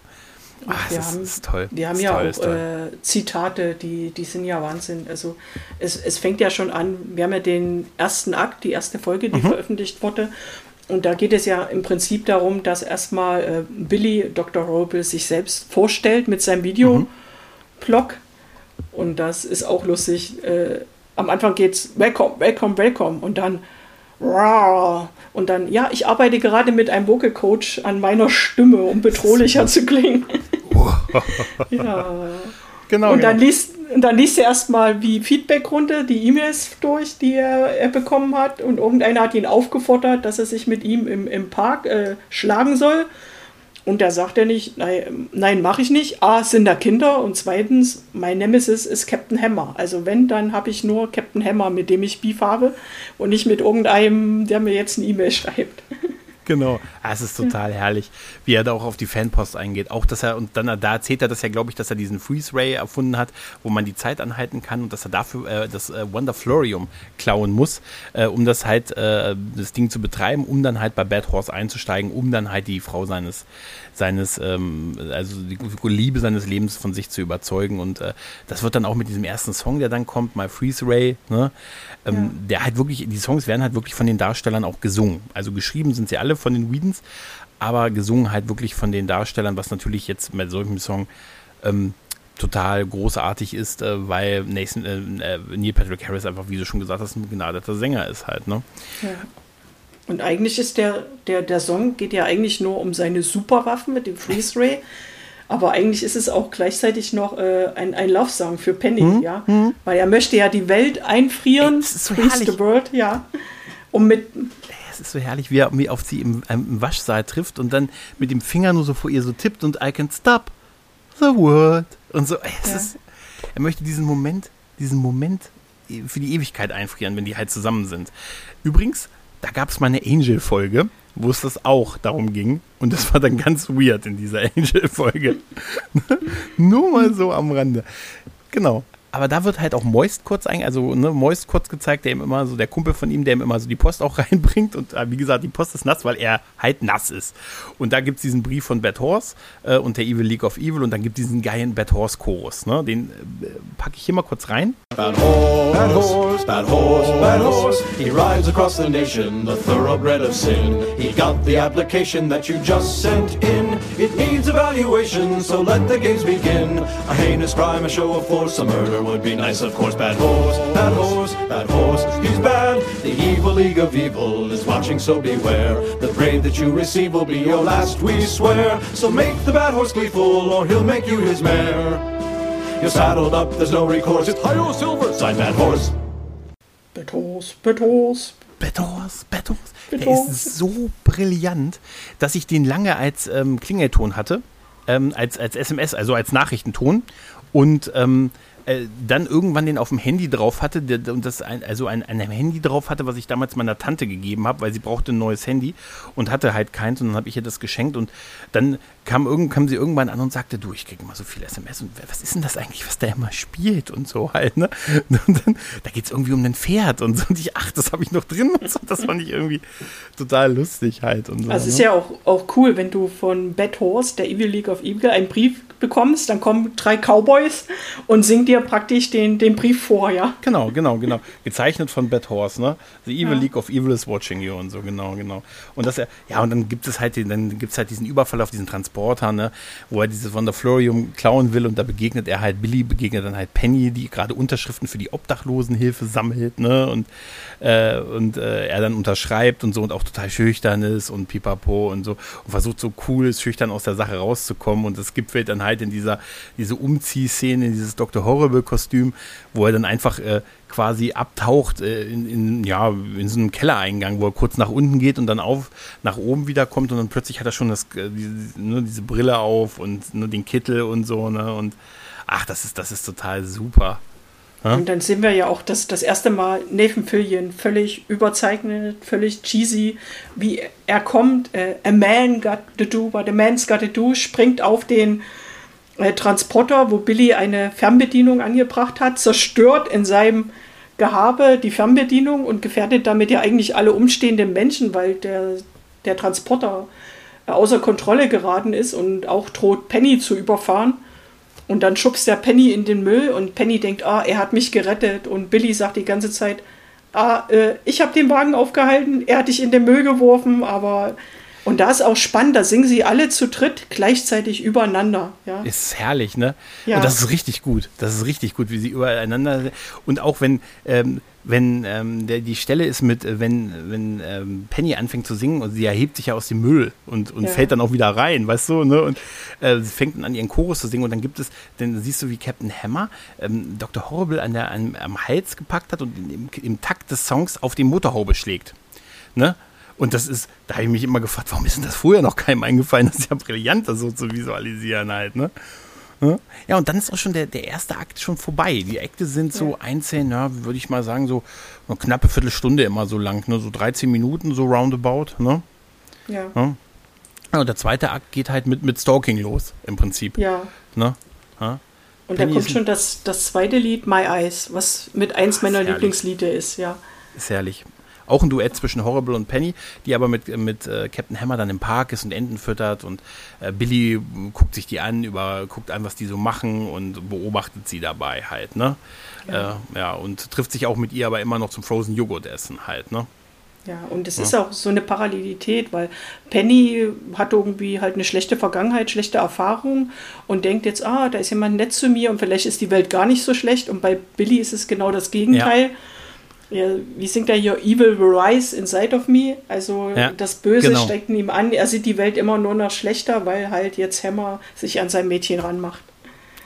Ach, das haben, ist toll. Wir haben ja toll, auch äh, Zitate, die, die sind ja Wahnsinn. Also es, es fängt ja schon an, wir haben ja den ersten Akt, die erste Folge, die mhm. veröffentlicht wurde. Und da geht es ja im Prinzip darum, dass erstmal äh, Billy Dr. Roble sich selbst vorstellt mit seinem Videoblog. Mhm. Und das ist auch lustig. Äh, am Anfang geht's Welcome, Welcome, Welcome und dann und dann, ja, ich arbeite gerade mit einem Vocal Coach an meiner Stimme, um bedrohlicher zu klingen. ja. Genau. Und dann genau. liest, dann liest er erstmal wie Feedbackrunde die E-Mails durch, die er, er, bekommen hat. Und irgendeiner hat ihn aufgefordert, dass er sich mit ihm im, im Park äh, schlagen soll. Und da sagt er nicht, nein, nein mache ich nicht. A, sind da Kinder und zweitens, mein Nemesis ist Captain Hammer. Also wenn, dann habe ich nur Captain Hammer, mit dem ich Beef habe und nicht mit irgendeinem, der mir jetzt eine E-Mail schreibt. Genau. Ah, es ist total herrlich, wie er da auch auf die Fanpost eingeht. Auch, dass er, und dann da erzählt er das ja, glaube ich, dass er diesen Freeze Ray erfunden hat, wo man die Zeit anhalten kann und dass er dafür äh, das äh, Wonder Florium klauen muss, äh, um das halt, äh, das Ding zu betreiben, um dann halt bei Bad Horse einzusteigen, um dann halt die Frau seines, seines, ähm, also die Liebe seines Lebens von sich zu überzeugen. Und äh, das wird dann auch mit diesem ersten Song, der dann kommt, My Freeze Ray, ne? Ähm, ja. Der halt wirklich, die Songs werden halt wirklich von den Darstellern auch gesungen. Also geschrieben sind sie alle von den Whedons, aber gesungen halt wirklich von den Darstellern, was natürlich jetzt mit solchem Song ähm, total großartig ist, äh, weil Nathan, äh, äh, Neil Patrick Harris einfach, wie du schon gesagt hast, ein begnadeter Sänger ist halt, ne? Ja. Und eigentlich ist der, der, der Song geht ja eigentlich nur um seine Superwaffen mit dem Freeze Ray. Aber eigentlich ist es auch gleichzeitig noch äh, ein, ein Love-Song für Penny, mhm. ja. Mhm. Weil er möchte ja die Welt einfrieren, Ey, so Freeze the World, ja. Um mit. Es ist so herrlich, wie er wie auf sie im, im, Waschsaal trifft und dann mit dem Finger nur so vor ihr so tippt und I can stop the world. Und so. Ey, ja. ist, er möchte diesen Moment, diesen Moment für die Ewigkeit einfrieren, wenn die halt zusammen sind. Übrigens, da gab es mal eine Angel-Folge, wo es das auch darum ging. Und das war dann ganz weird in dieser Angel-Folge. Nur mal so am Rande. Genau. Aber da wird halt auch Moist kurz ein, also ne, Moist kurz gezeigt, der ihm immer so, der Kumpel von ihm, der ihm immer so die Post auch reinbringt. Und äh, wie gesagt, die Post ist nass, weil er halt nass ist. Und da gibt es diesen Brief von Bad Horse äh, und der Evil League of Evil und dann gibt es diesen geilen Bad Horse Chorus. Ne? Den äh, packe ich hier mal kurz rein. Bad Horse bad horse, bad horse, bad horse. He rides across the nation, the thoroughbred of sin. He got the application that you just sent in. It needs evaluation, so let the games begin. A heinous crime, a show of force, a murder would be nice, of course. Bad horse, bad horse, bad horse. He's bad. The evil league of evil is watching, so beware. The grade that you receive will be your last, we swear. So make the bad horse gleeful, or he'll make you his mare. You're saddled up, there's no recourse. It's Hi-Yo Silver, sign Bad Horse. Bad Horse, Bad Horse. Bad Horse, Bad Horse. Bad Der ist so brillant, dass ich den lange als ähm, Klingelton hatte, ähm, als, als SMS, also als Nachrichtenton. Und ähm, äh, dann irgendwann den auf dem Handy drauf hatte, und das ein, also ein, ein Handy drauf hatte, was ich damals meiner Tante gegeben habe, weil sie brauchte ein neues Handy und hatte halt keins und dann habe ich ihr das geschenkt und dann kam, irgend, kam sie irgendwann an und sagte, du, ich kriege immer so viel SMS und was ist denn das eigentlich, was der immer spielt und so halt, ne? Und dann, da geht es irgendwie um ein Pferd und so und ich, ach, das habe ich noch drin und so, das fand ich irgendwie total lustig halt und so. Also es ist ne? ja auch, auch cool, wenn du von Bad Horse, der Evil League of Evil, einen Brief bekommst, dann kommen drei Cowboys und singen dir praktisch den, den Brief vor, ja. Genau, genau, genau. Gezeichnet von Bad Horse, ne? The Evil Ja. League of Evil is watching you und so, genau, genau. Und das, ja, und dann gibt es halt, den, dann gibt's halt diesen Überfall auf diesen Transporter, ne? Wo er dieses Wonderflorium klauen will und da begegnet er halt Billy, begegnet dann halt Penny, die gerade Unterschriften für die Obdachlosenhilfe sammelt, ne? Und, äh, und äh, er dann unterschreibt und so und auch total schüchtern ist und pipapo und so und versucht so cool schüchtern aus der Sache rauszukommen und es gipfelt dann halt in dieser diese Umziehszene, in dieses Dr. Horrible-Kostüm, wo er dann einfach äh, quasi abtaucht äh, in, in, ja, in so einem Kellereingang, wo er kurz nach unten geht und dann auf nach oben wieder kommt und dann plötzlich hat er schon das, äh, diese, ne, diese Brille auf und nur den Kittel und so, ne? Und ach, das ist, das ist total super. Ja? Und dann sehen wir ja auch das, das erste Mal Nathan Fillion völlig überzeichnet, völlig cheesy, wie er kommt. Äh, a man got to do what a man's got to do, springt auf den Transporter, wo Billy eine Fernbedienung angebracht hat, zerstört in seinem Gehabe die Fernbedienung und gefährdet damit ja eigentlich alle umstehenden Menschen, weil der, der Transporter äh, außer Kontrolle geraten ist und auch droht Penny zu überfahren. Und dann schubst der Penny in den Müll und Penny denkt, ah, er hat mich gerettet. Und Billy sagt die ganze Zeit, ah, äh, ich habe den Wagen aufgehalten, er hat dich in den Müll geworfen, aber. Und da ist auch spannend, da singen sie alle zu dritt gleichzeitig übereinander. Ja, Ist herrlich, ne? Ja. Und das ist richtig gut. Das ist richtig gut, wie sie übereinander und auch wenn ähm, wenn ähm, der, die Stelle ist mit, äh, wenn, wenn ähm, Penny anfängt zu singen und sie erhebt sich ja aus dem Müll und, und Ja. fällt dann auch wieder rein, weißt du, ne? Und äh, sie fängt dann an, ihren Chorus zu singen und dann gibt es, dann siehst du, wie Captain Hammer ähm, Dr. Horrible an der, an, am Hals gepackt hat und im, im Takt des Songs auf die Motorhaube schlägt. Ne? Und das ist, da habe ich mich immer gefragt, warum ist denn das früher noch keinem eingefallen? Das ist ja brillant, das so zu visualisieren halt, ne? Ja? Ja, und dann ist auch schon der, der erste Akt schon vorbei. Die Akte sind so einzeln, ja, würde ich mal sagen, so eine knappe Viertelstunde immer so lang, ne? So 13 Minuten, so roundabout, ne? ja, Ja. Ja, und der zweite Akt geht halt mit, mit Stalking los, im Prinzip. ja. Ne? Ja. Und da Penny kommt ist- schon das, das zweite Lied, My Eyes, was mit eins meiner herrlich. Lieblingslieder ist, ja. Ist herrlich. Auch ein Duett zwischen Horrible und Penny, die aber mit, mit äh, Captain Hammer dann im Park ist und Enten füttert und äh, Billy m, guckt sich die an, über, guckt an, was die so machen und beobachtet sie dabei halt, ne? Ja. Äh, ja, und trifft sich auch mit ihr aber immer noch zum Frozen Joghurt essen halt, ne? Ja, und es ist auch so eine Parallelität, weil Penny hat irgendwie halt eine schlechte Vergangenheit, schlechte Erfahrung und denkt jetzt, ah, da ist jemand nett zu mir und vielleicht ist die Welt gar nicht so schlecht. Und bei Billy ist es genau das Gegenteil. Ja, wie singt er hier? Evil will rise inside of me. Also Ja, das Böse genau. steckt in ihm an. Er sieht die Welt immer nur noch schlechter, weil halt jetzt Hammer sich an sein Mädchen ranmacht.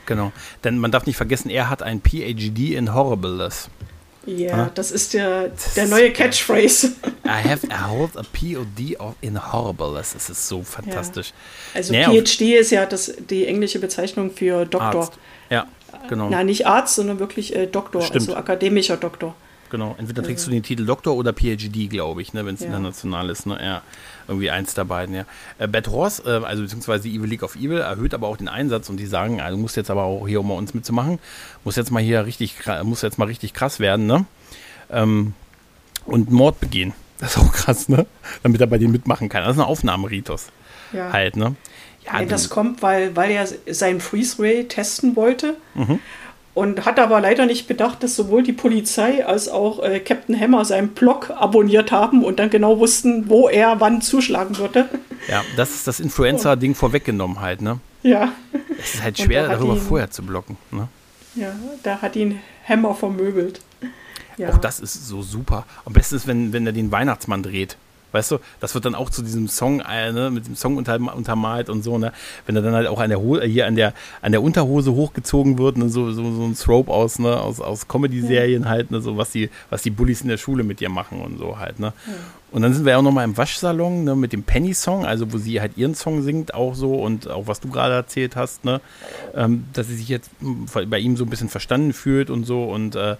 Genau. Denn man darf nicht vergessen, er hat ein PhD in Horribleness. Ja, Ah. das ist der, der neue Catchphrase. I have I hold a PhD of in Horribleness. Das ist so fantastisch. Also Naja, PhD ist ja das, die englische Bezeichnung für Doktor. Arzt. Ja, genau. Na, nicht Arzt, sondern wirklich äh, Doktor, Stimmt. also akademischer Doktor. Genau, entweder trägst du den Titel Doktor oder PhD, glaube ich, ne, wenn es Ja. international ist. Ne? Ja, irgendwie eins der beiden, ja. Äh, Bad Horse, äh, also beziehungsweise die Evil League of Evil, erhöht aber auch den Einsatz und die sagen, also du musst jetzt aber auch hier, um bei uns mitzumachen, muss jetzt mal hier richtig, muss jetzt mal richtig krass werden, ne? Ähm, und Mord begehen. Das ist auch krass, ne? Damit er bei denen mitmachen kann. Das ist ein Aufnahmeritus Ja. halt, ne? Ja, das kommt, weil, weil er seinen Freeze Ray testen wollte. Mhm. Und hat aber leider nicht bedacht, dass sowohl die Polizei als auch äh, Captain Hammer seinen Blog abonniert haben und dann genau wussten, wo er wann zuschlagen würde. Ja, das ist das Influencer-Ding vorweggenommen halt, ne? Ja. Es ist halt schwer, darüber ihn, vorher zu blocken, ne? Ja, da hat ihn Hammer vermöbelt. Ja. Auch das ist so super. Am besten ist, wenn, wenn er den Weihnachtsmann dreht. Weißt du, das wird dann auch zu diesem Song, äh, ne, mit dem Song unter, untermalt und so, ne? Wenn er dann halt auch an der Ho hier an der an der Unterhose hochgezogen wird, ne, so, so, so ein Thrope aus, ne, aus, aus Comedy-Serien ja. halt, ne, so was die, was die Bullies in der Schule mit dir machen und so halt, ne? Ja. Und dann sind wir ja auch nochmal im Waschsalon, ne, mit dem Penny-Song, also wo sie halt ihren Song singt, auch so und auch was du gerade erzählt hast, ne, ähm, dass sie sich jetzt hm, bei ihm so ein bisschen verstanden fühlt und so und äh,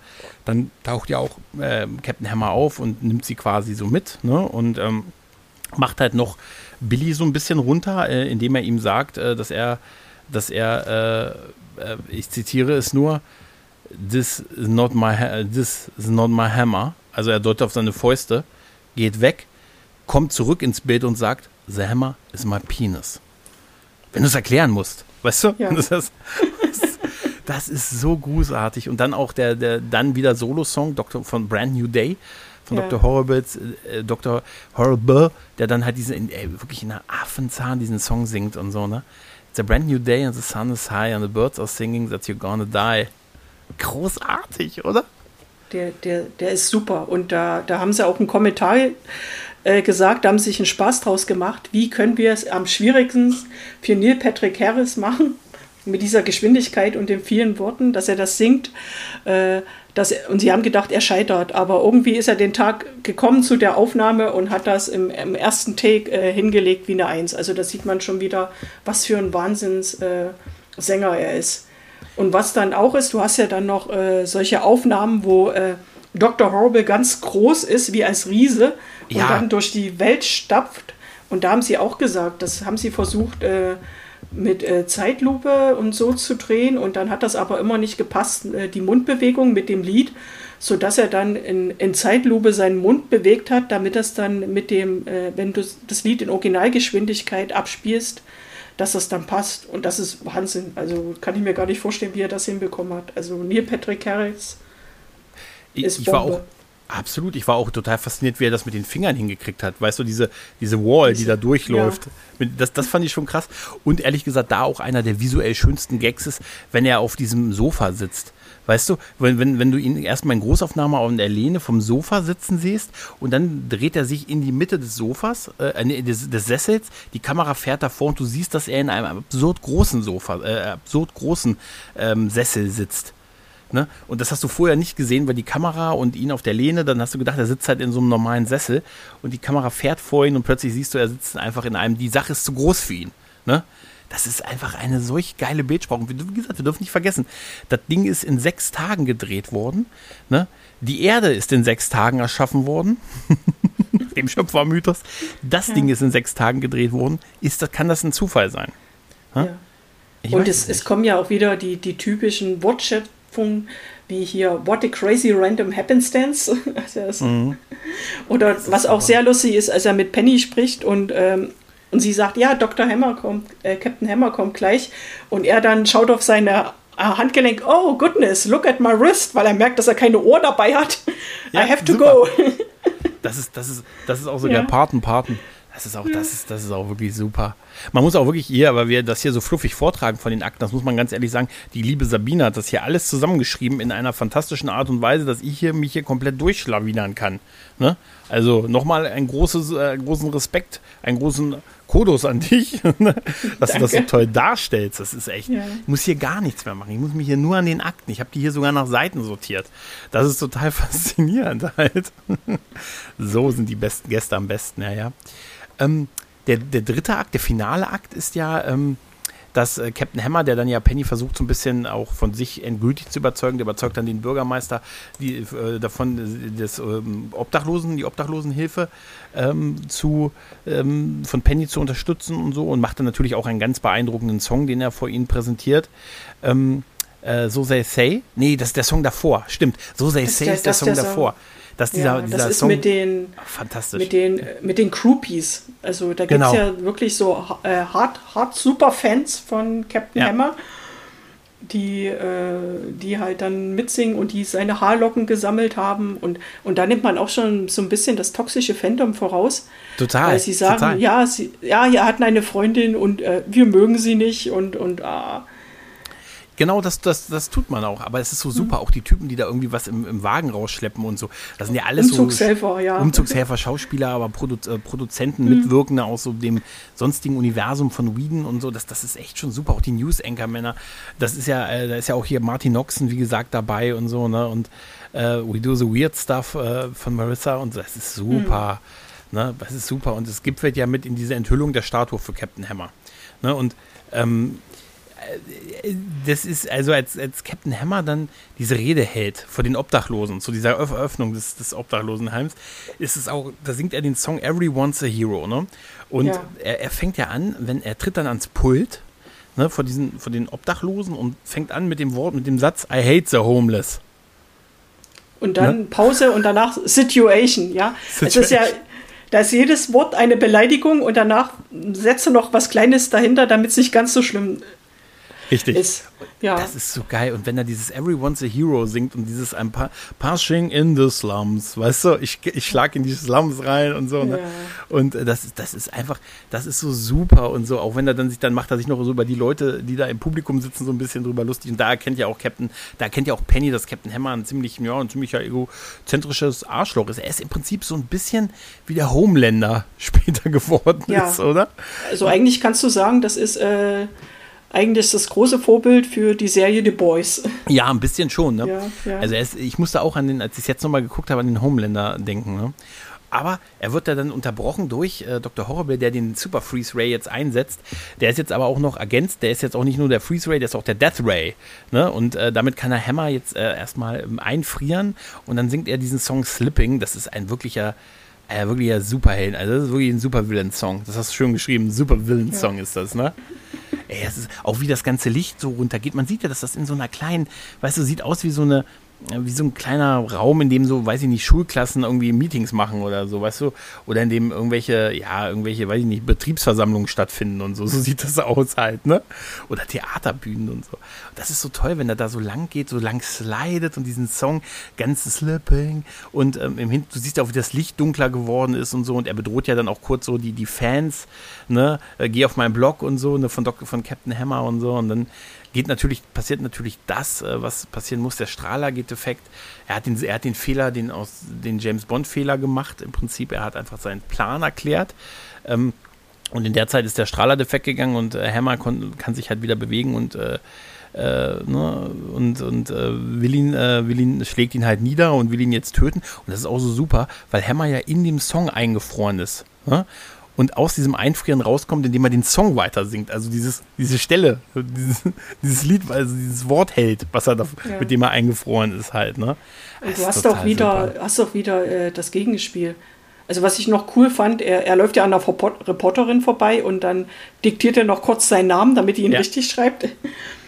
dann taucht ja auch äh, Captain Hammer auf und nimmt sie quasi so mit, ne, und ähm, macht halt noch Billy so ein bisschen runter, äh, indem er ihm sagt, äh, dass er, dass er, äh, äh, ich zitiere es nur, this is not my, this is not my hammer, also er deutet auf seine Fäuste, geht weg, kommt zurück ins Bild und sagt, The Hammer is my penis. Wenn du es erklären musst, weißt du? Ja. Das, das, das, ist so großartig. Und dann auch der, der dann wieder Solo-Song von Brand New Day von ja. Dr. Horrible, äh, Dr. Horrible, der dann halt diesen, ey, wirklich in einer Affenzahn diesen Song singt und so, ne? It's a brand new day and the sun is high and the birds are singing that you're gonna die. Großartig, oder? Der, der, der ist super. Und da, da haben sie auch einen Kommentar äh, gesagt, da haben sie sich einen Spaß draus gemacht. Wie können wir es am schwierigsten für Neil Patrick Harris machen? Mit dieser Geschwindigkeit und den vielen Worten, dass er das singt. Äh, dass und sie haben gedacht, er scheitert. Aber irgendwie ist er den Tag gekommen zu der Aufnahme und hat das im, im ersten Take äh, hingelegt wie eine Eins. Also da sieht man schon wieder, was für ein Wahnsinnssänger äh, er ist. Und was dann auch ist, du hast ja dann noch äh, solche Aufnahmen, wo äh, Dr. Horrible ganz groß ist, wie als Riese, und ja. dann durch die Welt stapft. Und da haben sie auch gesagt, das haben sie versucht äh, mit äh, Zeitlupe und so zu drehen. Und dann hat das aber immer nicht gepasst, äh, die Mundbewegung mit dem Lied, sodass er dann in, in, Zeitlupe seinen Mund bewegt hat, damit das dann mit dem, äh, wenn du das Lied in Originalgeschwindigkeit abspielst, dass das dann passt. Und das ist Wahnsinn. Also kann ich mir gar nicht vorstellen, wie er das hinbekommen hat. Also Neil Patrick Harris ist ich, ich war auch Absolut, ich war auch total fasziniert, wie er das mit den Fingern hingekriegt hat. Weißt du, diese, diese Wall, die da durchläuft. Ja. Das, das fand ich schon krass. Und ehrlich gesagt, da auch einer der visuell schönsten Gags ist, wenn er auf diesem Sofa sitzt. Weißt du, wenn, wenn, wenn du ihn erstmal in Großaufnahme auf der Lehne vom Sofa sitzen siehst und dann dreht er sich in die Mitte des Sofas, äh, des, des Sessels, die Kamera fährt davor und du siehst, dass er in einem absurd großen Sofa, äh, absurd großen ähm, Sessel sitzt. Ne? Und das hast du vorher nicht gesehen, weil die Kamera und ihn auf der Lehne, dann hast du gedacht, er sitzt halt in so einem normalen Sessel und die Kamera fährt vor ihn und plötzlich siehst du, er sitzt einfach in einem, die Sache ist zu groß für ihn. Ne? Das ist einfach eine solch geile Bildsprache. Wie gesagt, wir dürfen nicht vergessen, das Ding ist in sechs Tagen gedreht worden. Ne? Die Erde ist in sechs Tagen erschaffen worden. Dem Schöpfermythos. Das ja. Ding ist in sechs Tagen gedreht worden. Ist das, kann das ein Zufall sein? Ja. Und es, es, kommen ja auch wieder die, die typischen Wortschöpfungen wie hier What a Crazy Random Happenstance. Also mhm. Oder was auch sehr lustig ist, als er mit Penny spricht und ähm, und sie sagt, ja, Dr. Hammer kommt, äh, Captain Hammer kommt gleich. Und er dann schaut auf seine äh, Handgelenk, oh goodness, look at my wrist, weil er merkt, dass er keine Ohr dabei hat. Ja, I have to super. go. das ist, das ist, das ist auch so ja. der Paten-Paten. Das ist auch, das ist, das ist auch wirklich super. Man muss auch wirklich hier, aber wir das hier so fluffig vortragen von den Akten, das muss man ganz ehrlich sagen, die liebe Sabine hat das hier alles zusammengeschrieben in einer fantastischen Art und Weise, dass ich hier mich hier komplett durchschlawinern kann. Ne? Also nochmal einen großes, äh, großen Respekt, einen großen Kodos an dich, ne? dass Danke. du das so toll darstellst. Das ist echt. Ja. Ich muss hier gar nichts mehr machen. Ich muss mich hier nur an den Akten. Ich habe die hier sogar nach Seiten sortiert. Das ist total faszinierend halt. so sind die besten Gäste am besten, ja, ja. Ähm, der, der dritte Akt, der finale Akt ist ja, ähm, dass äh, Captain Hammer, der dann ja Penny versucht, so ein bisschen auch von sich endgültig zu überzeugen, der überzeugt dann den Bürgermeister die, äh, davon, äh, des ähm, Obdachlosen, die Obdachlosenhilfe ähm, zu, ähm, von Penny zu unterstützen und so und macht dann natürlich auch einen ganz beeindruckenden Song, den er vor ihnen präsentiert. Ähm, äh, so They Say. Nee, das ist der Song davor. Stimmt. So They Say ist der, Song der davor. Song dass dieser, ja, dieser das ist Song mit den, fantastisch. Mit den, mit den Groupies. Also da gibt es genau. ja wirklich so äh, hart, hart super Fans von Captain ja. Hammer. die, äh, die halt dann mitsingen und die seine Haarlocken gesammelt haben. Und, und da nimmt man auch schon so ein bisschen das toxische Fandom voraus. Total. Weil sie sagen, total. ja, sie, ja, wir hatten eine Freundin und äh, wir mögen sie nicht und, und ah. Genau, das, das, das tut man auch. Aber es ist so super, auch die Typen, die da irgendwie was im, im Wagen rausschleppen und so. Das sind ja alles Umzugshelfer, so ja. Umzugshelfer, Schauspieler, aber Produ äh, Produzenten, Mitwirkende aus so dem sonstigen Universum von Whedon und so. Das, das ist echt schon super. Auch die News-Anchor-Männer. Das ist ja, äh, da ist ja auch hier Martin Noxon, wie gesagt, dabei und so, ne? Und äh, We Do the Weird Stuff äh, von Marissa und so. Das ist super. Ne? Das ist super. Und es gipfelt ja mit in diese Enthüllung der Statue für Captain Hammer. Ne? Und ähm, das ist also als, als Captain Hammer dann diese Rede hält vor den Obdachlosen, zu dieser Eröffnung des, des Obdachlosenheims, ist es auch, da singt er den Song Everyone's a Hero, ne? Und Ja. er, er fängt ja an, wenn er tritt dann ans Pult, ne, vor diesen, vor den Obdachlosen und fängt an mit dem Wort, mit dem Satz, I hate the homeless. Und dann Pause und danach Situation, ja. Es ist ja, da ist jedes Wort eine Beleidigung und danach setze noch was Kleines dahinter, damit es nicht ganz so schlimm Richtig. ist. Ja. Das ist so geil. Und wenn er dieses Everyone's a Hero singt und dieses ein paar Passing in the Slums, weißt du, ich, ich schlag in die Slums rein und so. Ne? Ja. Und äh, das, ist- das ist einfach, das ist so super und so. Auch wenn er dann sich, dann macht er sich noch so über die Leute, die da im Publikum sitzen, so ein bisschen drüber lustig. Und da erkennt ja auch Captain, da erkennt ja auch Penny, dass Captain Hammer ein ziemlich, ja, ein ziemlicher egozentrisches Arschloch ist. Er ist im Prinzip so ein bisschen wie der Homelander später geworden Ja. ist, oder? Also eigentlich kannst du sagen, das ist äh, eigentlich das große Vorbild für die Serie The Boys. Ja, ein bisschen schon, ne? Ja, ja. Also ist, ich musste auch an den, als ich es jetzt nochmal geguckt habe, an den Homelander denken, ne? Aber er wird da dann unterbrochen durch äh, Dr. Horrible, der den Super Freeze Ray jetzt einsetzt. Der ist jetzt aber auch noch ergänzt. Der ist jetzt auch nicht nur der Freeze Ray, der ist auch der Death Ray. Ne? Und äh, damit kann er Hammer jetzt äh, erstmal ähm, einfrieren und dann singt er diesen Song Slipping. Das ist ein wirklicher, äh, wirklicher Superheld. Also das ist wirklich ein Supervillain-Song. Das hast du schön geschrieben. Supervillain-Song ist das, ne? Ey, es ist auch wie das ganze Licht so runtergeht. Man sieht ja, dass das in so einer kleinen, weißt du, sieht aus wie so eine, wie so ein kleiner Raum, in dem so, weiß ich nicht, Schulklassen irgendwie Meetings machen oder so, weißt du? Oder in dem irgendwelche, ja, irgendwelche, weiß ich nicht, Betriebsversammlungen stattfinden und so. So sieht das aus halt, ne? Oder Theaterbühnen und so. Das ist so toll, wenn er da so lang geht, so lang slidet und diesen Song ganz slipping und ähm, im Hin du siehst auch, wie das Licht dunkler geworden ist und so und er bedroht ja dann auch kurz so die, die Fans, ne? Äh, geh auf meinen Blog und so, ne? Von, Dok von Captain Hammer und so und dann geht natürlich, passiert natürlich das, äh, was passieren muss. Der Strahler geht defekt. Er hat den, er hat den Fehler, den aus den James Bond Fehler gemacht. Im Prinzip, er hat einfach seinen Plan erklärt. Ähm, und in der Zeit ist der Strahler defekt gegangen und äh, Hammer kon, kann sich halt wieder bewegen und äh, äh, ne, und, und äh, will, ihn, äh, will ihn, schlägt ihn halt nieder und will ihn jetzt töten. Und das ist auch so super, weil Hammer ja in dem Song eingefroren ist. Ne? Und aus diesem Einfrieren rauskommt, indem er den Song weiter singt. Also dieses, diese Stelle, dieses, dieses Lied, also dieses Wort hält, was er da, Ja. mit dem er eingefroren ist halt. Ne? Das Und du ist hast auch wieder, super. hast auch wieder äh, das Gegenspiel. Also was ich noch cool fand, er, er läuft ja an der Report- Reporterin vorbei und dann diktiert er noch kurz seinen Namen, damit die ihn Ja. richtig schreibt.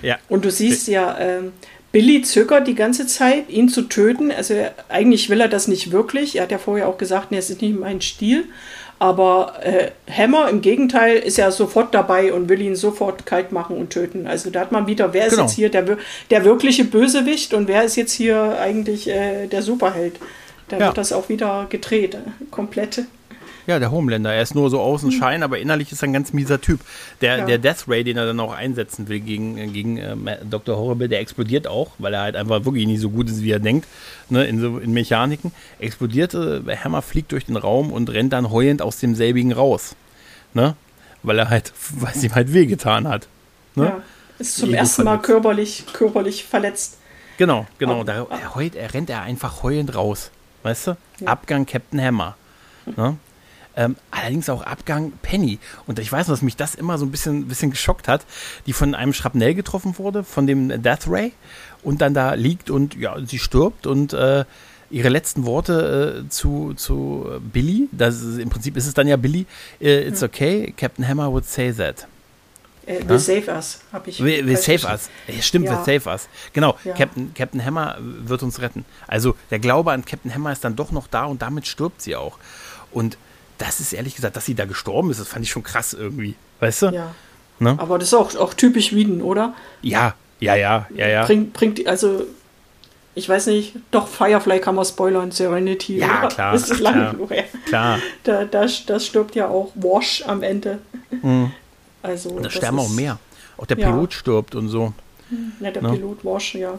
Ja. Und du siehst ja, ähm, Billy zögert die ganze Zeit, ihn zu töten. Also er, eigentlich will er das nicht wirklich. Er hat ja vorher auch gesagt, nee, es ist nicht mein Stil. Aber äh, Hammer im Gegenteil ist ja sofort dabei und will ihn sofort kalt machen und töten. Also da hat man wieder, wer ist Genau. jetzt hier der, der wirkliche Bösewicht und wer ist jetzt hier eigentlich äh, der Superheld. Da Ja. wird das auch wieder gedreht, äh, komplett. Ja, der Homelander. Er ist nur so außen Schein, aber innerlich ist er ein ganz mieser Typ. Der, Ja. der Death Ray, den er dann auch einsetzen will gegen, äh, gegen äh, Dr. Horrible, der explodiert auch, weil er halt einfach wirklich nicht so gut ist, wie er denkt, ne, in, so, in Mechaniken. Explodiert, äh, Hammer fliegt durch den Raum und rennt dann heulend aus demselbigen raus. Ne? Weil er halt, weil es ihm halt wehgetan hat. Ne? Ja. Ist zum ersten Mal körperlich, körperlich verletzt. Genau, genau. Ah, Da, er, heult, er rennt er einfach heulend raus. Weißt du? Ja. Abgang Captain Hammer. Ne? Ähm, allerdings auch Abgang Penny. Und ich weiß noch, dass mich das immer so ein bisschen, bisschen geschockt hat, die von einem Schrapnell getroffen wurde, von dem Death Ray, und dann da liegt und ja, sie stirbt und äh, ihre letzten Worte äh, zu, zu Billy, das ist, im Prinzip ist es dann ja Billy, äh, it's okay, Captain Hammer would say that. Äh, will save us, habe ich. Will, will save us. Ja, stimmt, Ja. will save us. Genau, Ja. Captain, Captain Hammer wird uns retten. Also der Glaube an Captain Hammer ist dann doch noch da und damit stirbt sie auch. Und das ist ehrlich gesagt, dass sie da gestorben ist, das fand ich schon krass irgendwie. Weißt du? Ja. Ne? Aber das ist auch, auch typisch Whedon, oder? Ja, Ja, ja, ja, ja. Bringt, bringt, also, ich weiß nicht, doch, Firefly kann man spoilern, Serenity. Ja, oder? klar, Das ist lange klar. genug her. Klar. Da, da, das stirbt ja auch Wash am Ende. Also, Und da das sterben auch ist- mehr. Auch der Ja. Pilot stirbt und so. Ja, der Ne? Pilot Wash, ja.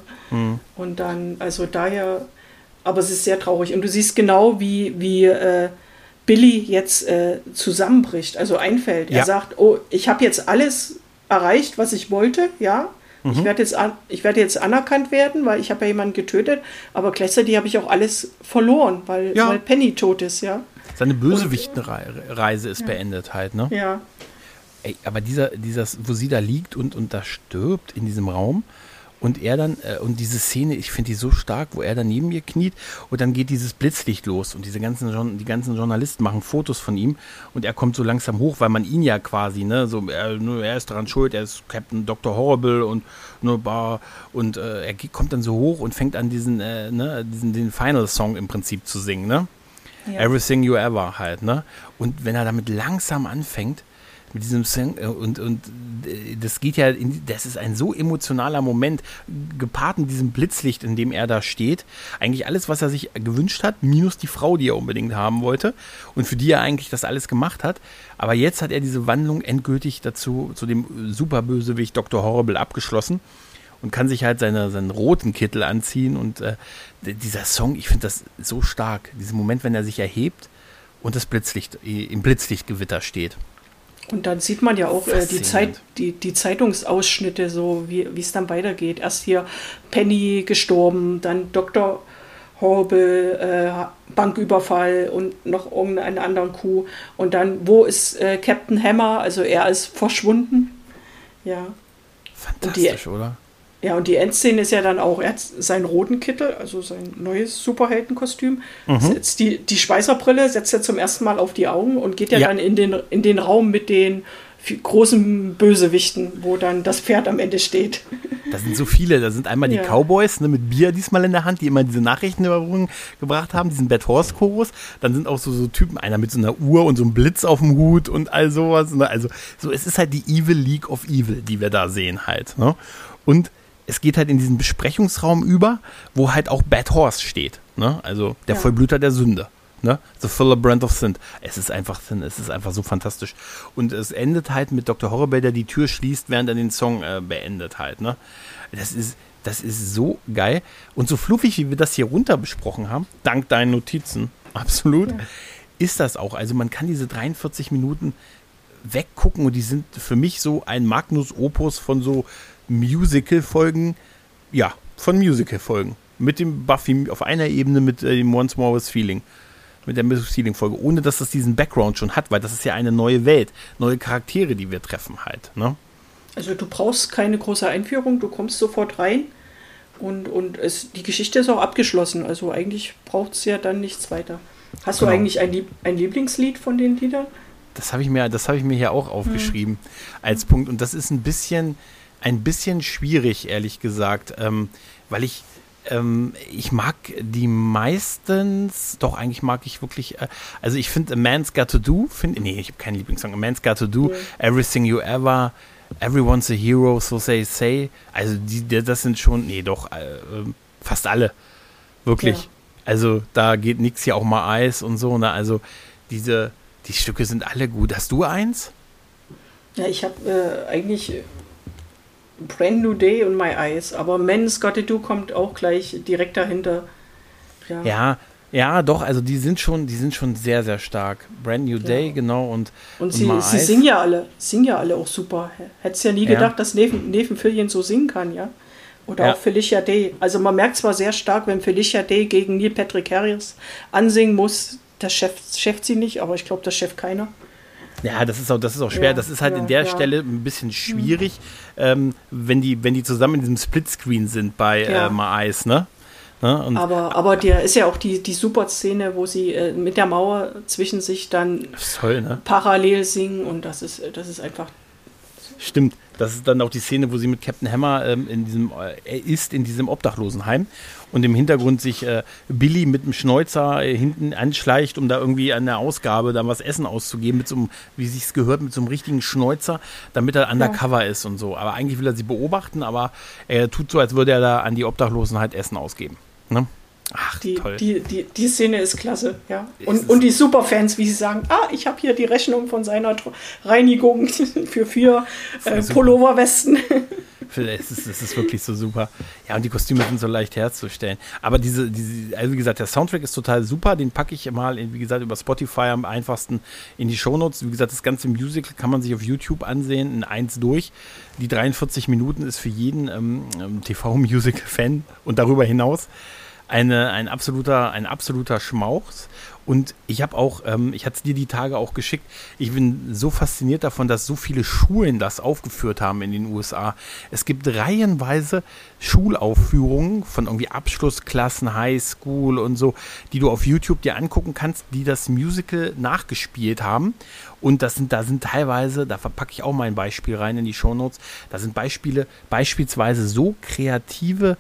Und dann, also daher, aber es ist sehr traurig. Und du siehst genau, wie, wie äh, Billy jetzt äh, zusammenbricht, also einfällt. Er Ja. sagt, oh, ich habe jetzt alles erreicht, was ich wollte, ja. Mhm. Ich werde jetzt, an, ich werde jetzt anerkannt werden, weil ich habe ja jemanden getötet, aber gleichzeitig habe ich auch alles verloren, weil, Ja. weil Penny tot ist, ja. Seine Bösewichtenreise ist beendet halt, ne? Ja, Ey, aber dieser, dieses, wo sie da liegt und, und da stirbt in diesem Raum und er dann, äh, und diese Szene, ich finde die so stark, wo er dann neben ihr kniet und dann geht dieses Blitzlicht los und diese ganzen, die ganzen Journalisten machen Fotos von ihm und er kommt so langsam hoch, weil man ihn ja quasi, ne, so, er, er ist daran schuld, er ist Captain Dr. Horrible und nur bar und äh, er kommt dann so hoch und fängt an diesen, äh, ne, diesen, den Final Song im Prinzip zu singen, ne? Ja. Everything You Ever halt, ne? Und wenn er damit langsam anfängt, mit diesem Song, äh, und, und äh, das geht ja, in, das ist ein so emotionaler Moment, gepaart mit diesem Blitzlicht, in dem er da steht. Eigentlich alles, was er sich gewünscht hat, minus die Frau, die er unbedingt haben wollte und für die er eigentlich das alles gemacht hat. Aber jetzt hat er diese Wandlung endgültig dazu, zu dem Superbösewicht Dr. Horrible abgeschlossen und kann sich halt seine, seinen roten Kittel anziehen. Und äh, dieser Song, ich finde das so stark. Diesen Moment, wenn er sich erhebt und das Blitzlicht im Blitzlichtgewitter steht. Und dann sieht man ja auch äh, die. Zeit, die, die Zeitungsausschnitte, so wie es dann weitergeht. Erst hier Penny gestorben, dann Dr. Horrible, äh, Banküberfall und noch irgendeinen anderen Coup. Und dann, wo ist äh, Captain Hammer? Also er ist verschwunden. Ja. Fantastisch, oder? Ja, und die Endszene ist ja dann auch, er hat seinen roten Kittel, also sein neues Superheldenkostüm, Mhm. setzt die, die Schweißerbrille, setzt er zum ersten Mal auf die Augen und geht ja, Ja. dann in den, in den Raum mit den großen Bösewichten, wo dann das Pferd am Ende steht. Da sind so viele. Da sind einmal die Ja. Cowboys ne, mit Bier diesmal in der Hand, die immer diese Nachrichtenüberbrückung gebracht haben, diesen Bad Horse Chorus. Dann sind auch so, so Typen, einer mit so einer Uhr und so einem Blitz auf dem Hut und all sowas. Ne? Also so, es ist halt die Evil League of Evil, die wir da sehen halt. Ne? Und es geht halt in diesen Besprechungsraum über, wo halt auch Bad Horse steht. Ne? Also der Ja. Vollblüter der Sünde. Ne? The Fuller Brand of Sin. Es ist einfach Sin, es ist einfach so fantastisch. Und es endet halt mit Dr. Horrible, der die Tür schließt, während er den Song äh, beendet halt. Ne? Das ist, das ist so geil. Und so fluffig, wie wir das hier runter besprochen haben, dank deinen Notizen, absolut, ist das auch. Also man kann diese 43 Minuten weggucken und die sind für mich so ein Magnus Opus von so Musical-Folgen, ja, von Musical-Folgen. Mit dem Buffy auf einer Ebene mit äh, dem Once More with Feeling. Mit der Miss Feeling-Folge, ohne dass das diesen Background schon hat, weil das ist ja eine neue Welt, neue Charaktere, die wir treffen halt. Ne? Also du brauchst keine große Einführung, du kommst sofort rein und, und es, die Geschichte ist auch abgeschlossen. Also eigentlich braucht es ja dann nichts weiter. Hast Genau. du eigentlich ein, Lieb ein Lieblingslied von den Liedern? Das habe ich mir, das habe ich mir hier auch aufgeschrieben als Punkt. Und das ist ein bisschen, ein bisschen schwierig, ehrlich gesagt, ähm, weil ich, ähm, ich mag die meistens, doch eigentlich mag ich wirklich, äh, also ich finde A Man's Got to Do, find, nee, ich habe keinen Lieblingssong, A Man's Got to Do, Ja. Everything You Ever, Everyone's a Hero, So Say Say, also die, das sind schon, nee, doch, äh, fast alle, wirklich. Ja. Also da geht nichts hier auch mal Eis und so, ne, also diese, die Stücke sind alle gut. Hast du eins? Ja, ich habe äh, eigentlich Brand New Day und My Eyes, aber Men's Gotta Do kommt auch gleich direkt dahinter. Ja, Ja, ja, doch, also die sind schon, die sind schon sehr, sehr stark. Brand New Day, Ja. genau, und, und sie, My sie singen ja alle, singen ja alle auch super. Hättest ja nie Ja. gedacht, dass Nathan, Nathan Fillion so singen kann, ja. Oder Ja. auch Felicia Day. Also man merkt zwar sehr stark, wenn Felicia Day gegen Neil Patrick Harris ansingen muss, das Chef, schafft sie nicht, aber ich glaube, das schafft keiner. Ja, das ist auch, das ist auch schwer. Ja, das ist halt ja, in der ja. Stelle ein bisschen schwierig, ähm, wenn die, wenn die zusammen in diesem Splitscreen sind bei Ja. äh, My Eyes, ne? ne? Aber, aber der ist ja auch die, die super Szene, wo sie äh, mit der Mauer zwischen sich dann toll, ne? parallel singen und das ist, das ist einfach Stimmt. Das ist dann auch die Szene, wo sie mit Captain Hammer ähm, in diesem, äh, er ist in diesem Obdachlosenheim und im Hintergrund sich äh, Billy mit dem Schnäuzer äh, hinten anschleicht, um da irgendwie an der Ausgabe dann was Essen auszugeben, mit so einem, wie sich's gehört, mit so einem richtigen Schnäuzer, damit er undercover ja. ist und so. Aber eigentlich will er sie beobachten, aber er tut so, als würde er da an die Obdachlosen halt Essen ausgeben. Ne? Ach, die, toll. Die, die, die Szene ist klasse, ja. Und, und die Superfans, wie sie sagen, ah, ich habe hier die Rechnung von seiner Reinigung für vier äh, Pulloverwesten. Es ist, es ist wirklich so super. Ja, und die Kostüme sind so leicht herzustellen. Aber diese, diese, also wie gesagt, der Soundtrack ist total super. Den packe ich mal, in, wie gesagt, über Spotify am einfachsten in die Shownotes. Wie gesagt, das ganze Musical kann man sich auf YouTube ansehen, in eins durch. Die 43 Minuten ist für jeden ähm, ähm TV-Musical-Fan und darüber hinaus eine, ein absoluter, ein absoluter Schmauch. Und ich habe auch, ähm, ich hatte es dir die Tage auch geschickt, ich bin so fasziniert davon, dass so viele Schulen das aufgeführt haben in den USA. Es gibt reihenweise Schulaufführungen von irgendwie Abschlussklassen, Highschool und so, die du auf YouTube dir angucken kannst, die das Musical nachgespielt haben. Und das sind, da sind teilweise, da verpacke ich auch mal ein Beispiel rein in die Shownotes, da sind Beispiele, beispielsweise so kreative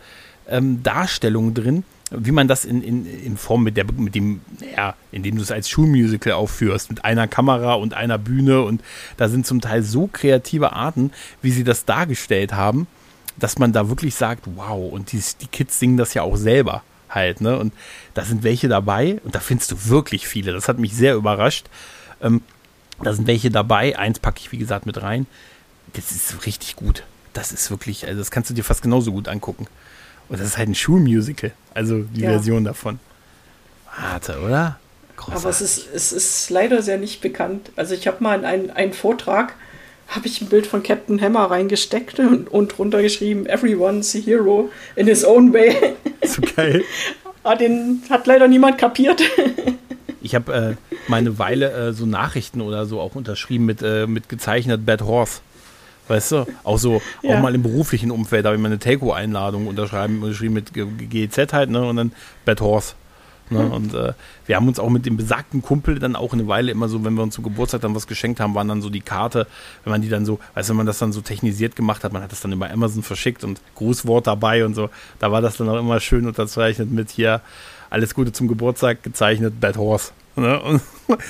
ähm, Darstellungen drin, wie man das in, in, in Form mit, der, mit dem, ja, indem du es als Schulmusical aufführst, mit einer Kamera und einer Bühne und da sind zum Teil so kreative Arten, wie sie das dargestellt haben, dass man da wirklich sagt, wow, und die, die Kids singen das ja auch selber halt, ne? Und da sind welche dabei und da findest du wirklich viele. Das hat mich sehr überrascht. Ähm, da sind welche dabei. Eins packe ich, wie gesagt, mit rein. Das ist richtig gut. Das ist wirklich, also das kannst du dir fast genauso gut angucken. Und das ist halt ein Schulmusical. Also die ja. Version davon. Warte, oder? Großartig. Aber es ist, es ist leider sehr nicht bekannt. Also ich habe mal in einen, einen Vortrag, habe ich ein Bild von Captain Hammer reingesteckt und, und drunter geschrieben, Everyone's a hero in his own way. So geil. Aber ah, den hat leider niemand kapiert. Ich habe äh, mal eine Weile äh, so Nachrichten oder so auch unterschrieben mit, äh, mit gezeichnet Bad Horse. Weißt du? Auch so, ja. auch mal im beruflichen Umfeld habe ich mal eine Telco-Einladung unterschreiben, unterschrieben mit GEZ halt, ne? Und dann Bad Horse. Ne? Mhm. Und äh, wir haben uns auch mit dem besagten Kumpel dann auch eine Weile immer so, wenn wir uns zum Geburtstag dann was geschenkt haben, waren dann so die Karte, wenn man die dann so, weißt du, wenn man das dann so technisiert gemacht hat, man hat das dann über Amazon verschickt und Grußwort dabei und so, da war das dann auch immer schön unterzeichnet mit hier alles Gute zum Geburtstag gezeichnet, Bad Horse. Ne? Und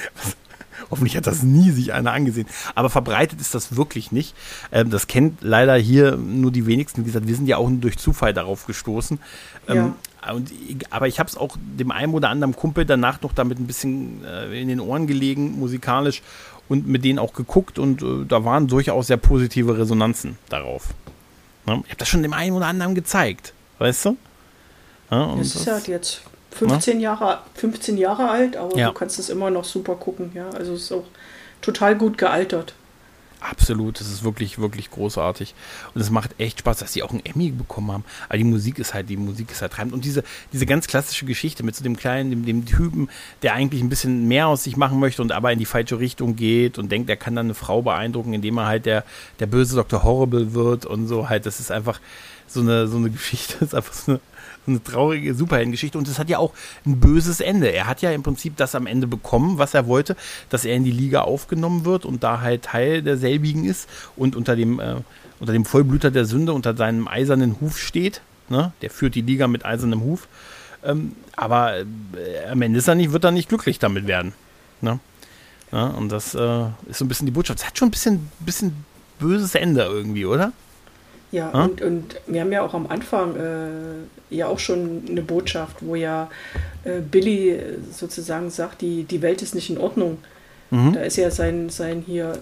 Hoffentlich hat das nie sich einer angesehen. Aber verbreitet ist das wirklich nicht. Ähm, das kennt leider hier nur die wenigsten. Wie gesagt, wir sind ja auch durch Zufall darauf gestoßen. Ähm, ja. Und, aber ich habe es auch dem einen oder anderen Kumpel danach noch damit ein bisschen äh, in den Ohren gelegen, musikalisch, und mit denen auch geguckt. Und äh, da waren durchaus sehr positive Resonanzen darauf. Ja, ich habe das schon dem einen oder anderen gezeigt. Weißt du? Ja, das ist ja jetzt 15 ja? Jahre, 15 Jahre alt, aber ja. du kannst es immer noch super gucken, ja. Also es ist auch total gut gealtert. Absolut, das ist wirklich, wirklich großartig. Und es macht echt Spaß, dass sie auch einen Emmy bekommen haben. Aber die Musik ist halt, die Musik ist halt treibend. Und diese, diese ganz klassische Geschichte mit so dem kleinen, dem, dem Typen, der eigentlich ein bisschen mehr aus sich machen möchte und aber in die falsche Richtung geht und denkt, er kann dann eine Frau beeindrucken, indem er halt der, der böse Dr. Horrible wird und so halt. Das ist einfach so eine, so eine Geschichte, das ist einfach so eine eine traurige Superheldengeschichte und es hat ja auch ein böses Ende. Er hat ja im Prinzip das am Ende bekommen, was er wollte, dass er in die Liga aufgenommen wird und da halt Teil derselbigen ist und unter dem, äh, unter dem Vollblüter der Sünde, unter seinem eisernen Huf steht. Ne? Der führt die Liga mit eisernem Huf. Ähm, aber äh, am Ende ist er nicht, wird er nicht glücklich damit werden. Ne? Ja, und das äh, ist so ein bisschen die Botschaft. Es hat schon ein bisschen, bisschen böses Ende irgendwie, oder? Ja, hm? und, und wir haben ja auch am Anfang äh, ja auch schon eine Botschaft, wo ja äh, Billy sozusagen sagt, die, die Welt ist nicht in Ordnung. Mhm. Da ist ja sein, sein hier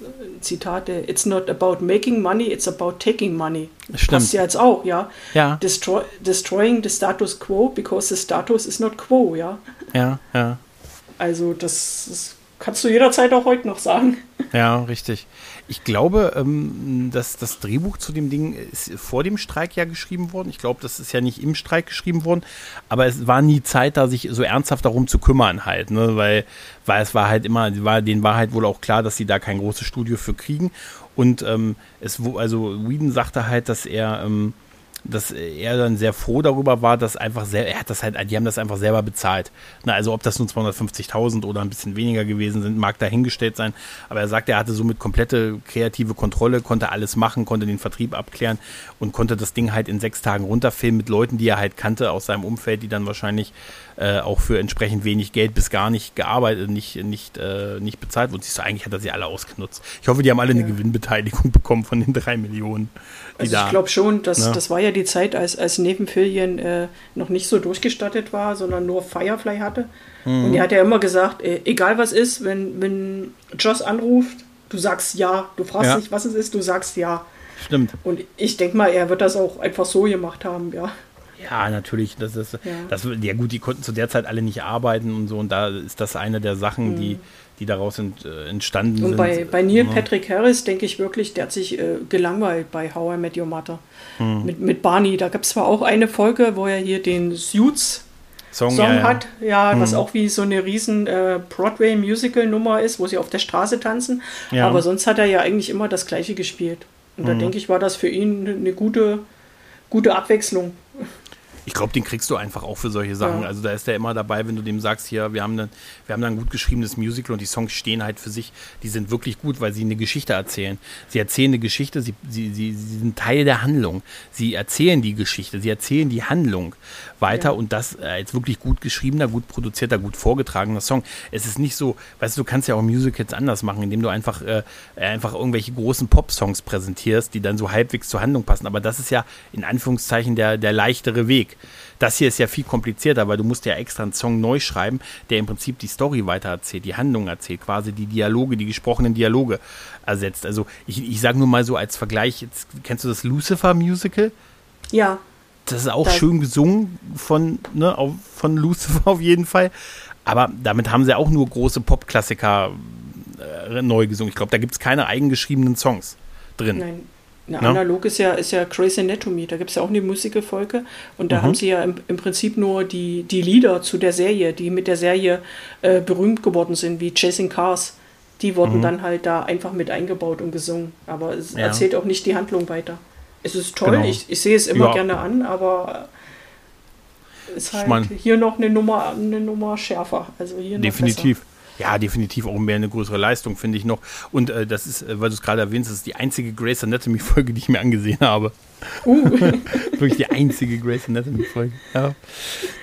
äh, Zitat, it's not about making money, it's about taking money. Stimmt. Passt ja jetzt auch, ja. ja. Destroy, destroying the status quo because the status is not quo, ja. Ja, ja. Also das, das kannst du jederzeit auch heute noch sagen. Ja, richtig. Ich glaube, ähm, dass das Drehbuch zu dem Ding ist vor dem Streik ja geschrieben worden. Ich glaube, das ist ja nicht im Streik geschrieben worden, aber es war nie Zeit, da sich so ernsthaft darum zu kümmern halt, ne? weil, weil es war halt immer, war, denen war halt wohl auch klar, dass sie da kein großes Studio für kriegen. Und ähm, es, also Whedon sagte halt, dass er ähm, dass er dann sehr froh darüber war, dass einfach sehr, er hat das halt, die haben das einfach selber bezahlt. Na, also ob das nun 250.000 oder ein bisschen weniger gewesen sind, mag dahingestellt sein. Aber er sagt, er hatte somit komplette kreative Kontrolle, konnte alles machen, konnte den Vertrieb abklären und konnte das Ding halt in sechs Tagen runterfilmen mit Leuten, die er halt kannte aus seinem Umfeld, die dann wahrscheinlich äh, auch für entsprechend wenig Geld bis gar nicht gearbeitet, nicht, nicht, äh, nicht bezahlt wurden. Siehst du, eigentlich hat er sie alle ausgenutzt. Ich hoffe, die haben alle ja. eine Gewinnbeteiligung bekommen von den drei Millionen. Also ich glaube schon, dass ne? das war ja die Zeit, als, als Nebenfilien äh, noch nicht so durchgestattet war, sondern nur Firefly hatte. Mhm. Und er hat ja immer gesagt, äh, egal was ist, wenn, wenn Joss anruft, du sagst ja. Du fragst ja. nicht, was es ist, du sagst ja. Stimmt. Und ich denke mal, er wird das auch einfach so gemacht haben, ja. Ja, natürlich. Das ist, ja. Das, ja gut, die konnten zu der Zeit alle nicht arbeiten und so. Und da ist das eine der Sachen, mhm. die, die daraus ent, äh, entstanden und sind. Und bei, bei Neil ja. Patrick Harris denke ich wirklich, der hat sich äh, gelangweilt bei How I Met Your Mother. Mhm. Mit, mit Barney. Da gab es zwar auch eine Folge, wo er hier den Suits Song, Song ja, hat, ja, mhm. was auch wie so eine riesen äh, Broadway-Musical-Nummer ist, wo sie auf der Straße tanzen. Aber sonst hat er ja eigentlich immer das Gleiche gespielt. Und da mhm. denke ich, war das für ihn eine gute, gute Abwechslung. Ich glaube, den kriegst du einfach auch für solche Sachen. Ja. Also da ist der immer dabei, wenn du dem sagst, hier, wir haben, ne, wir haben da ein gut geschriebenes Musical und die Songs stehen halt für sich, die sind wirklich gut, weil sie eine Geschichte erzählen. Sie erzählen eine Geschichte, sie, sie, sie, sie sind Teil der Handlung. Sie erzählen die Geschichte, sie erzählen die Handlung weiter ja. und das als wirklich gut geschriebener, gut produzierter, gut vorgetragener Song. Es ist nicht so, weißt du, du kannst ja auch Musicals anders machen, indem du einfach, äh, einfach irgendwelche großen Pop-Songs präsentierst, die dann so halbwegs zur Handlung passen. Aber das ist ja in Anführungszeichen der, der leichtere Weg. Das hier ist ja viel komplizierter, weil du musst ja extra einen Song neu schreiben, der im Prinzip die Story weitererzählt, die Handlung erzählt, quasi die Dialoge, die gesprochenen Dialoge ersetzt. Also ich, ich sage nur mal so als Vergleich, jetzt, kennst du das Lucifer Musical? Ja. Das ist auch das schön gesungen von, ne, von Lucifer auf jeden Fall. Aber damit haben sie auch nur große Popklassiker äh, neu gesungen. Ich glaube, da gibt es keine eigengeschriebenen Songs drin. Nein, na, no? Analog ist ja, ist ja Crazy Anatomy, da gibt es ja auch eine Musikerfolge und da mhm. haben sie ja im, im, Prinzip nur die, die Lieder zu der Serie, die mit der Serie äh, berühmt geworden sind, wie Chasing Cars. Die wurden mhm. dann halt da einfach mit eingebaut und gesungen. Aber es ja. erzählt auch nicht die Handlung weiter. Es ist toll, genau. ich, ich sehe es immer ja. gerne an, aber es ist halt ich mein, hier noch eine Nummer, eine Nummer schärfer. Also hier definitiv. Ja, definitiv auch mehr eine größere Leistung, finde ich noch. Und äh, das ist, äh, weil du es gerade erwähnst, das ist die einzige Grace Anatomy-Folge, die ich mir angesehen habe. Uh. Wirklich die einzige Grace Anatomy-Folge. Ja.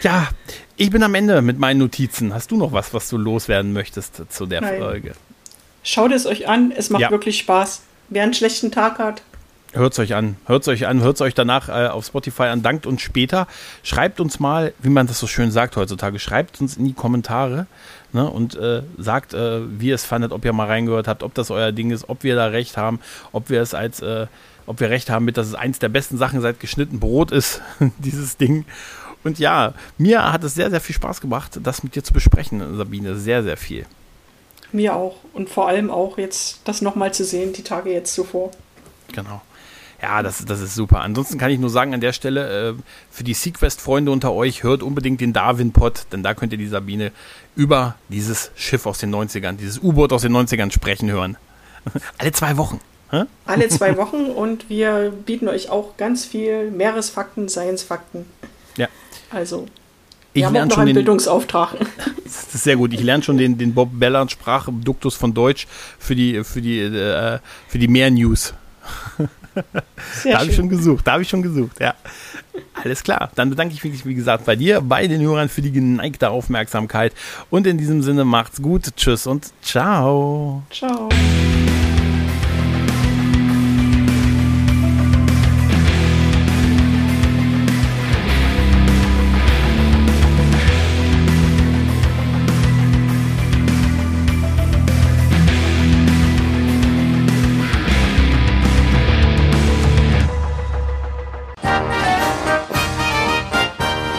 ja, ich bin am Ende mit meinen Notizen. Hast du noch was, was du loswerden möchtest zu der Nein. Folge? Schaut es euch an, es macht ja. wirklich Spaß. Wer einen schlechten Tag hat, Hört es euch an, hört es euch an, hört es euch danach äh, auf Spotify an, dankt uns später. Schreibt uns mal, wie man das so schön sagt heutzutage, schreibt uns in die Kommentare ne, und äh, sagt, äh, wie ihr es fandet, ob ihr mal reingehört habt, ob das euer Ding ist, ob wir da recht haben, ob wir es als, äh, ob wir recht haben mit, dass es eins der besten Sachen seit geschnitten Brot ist, dieses Ding. Und ja, mir hat es sehr, sehr viel Spaß gemacht, das mit dir zu besprechen, Sabine. Sehr, sehr viel. Mir auch. Und vor allem auch jetzt das nochmal zu sehen, die Tage jetzt zuvor. Genau. Ja, das, das ist super. Ansonsten kann ich nur sagen an der Stelle, äh, für die Sequest-Freunde unter euch, hört unbedingt den Darwin-Pod, denn da könnt ihr die Sabine über dieses Schiff aus den 90ern, dieses U-Boot aus den 90ern sprechen hören. Alle zwei Wochen. Hä? Alle zwei Wochen und wir bieten euch auch ganz viel Meeresfakten, Science-Fakten. Ja. Also, wir ich haben auch noch einen den, Bildungsauftrag. Das ist sehr gut. Ich lerne schon den, den Bob Bellard Sprachduktus von Deutsch für die, für die, äh, für die Meer-News. Da habe ich schon gesucht, da habe ich schon gesucht, ja. Alles klar. Dann bedanke ich mich, wie gesagt, bei dir, bei den Hörern für die geneigte Aufmerksamkeit. Und in diesem Sinne macht's gut. Tschüss und ciao. Ciao.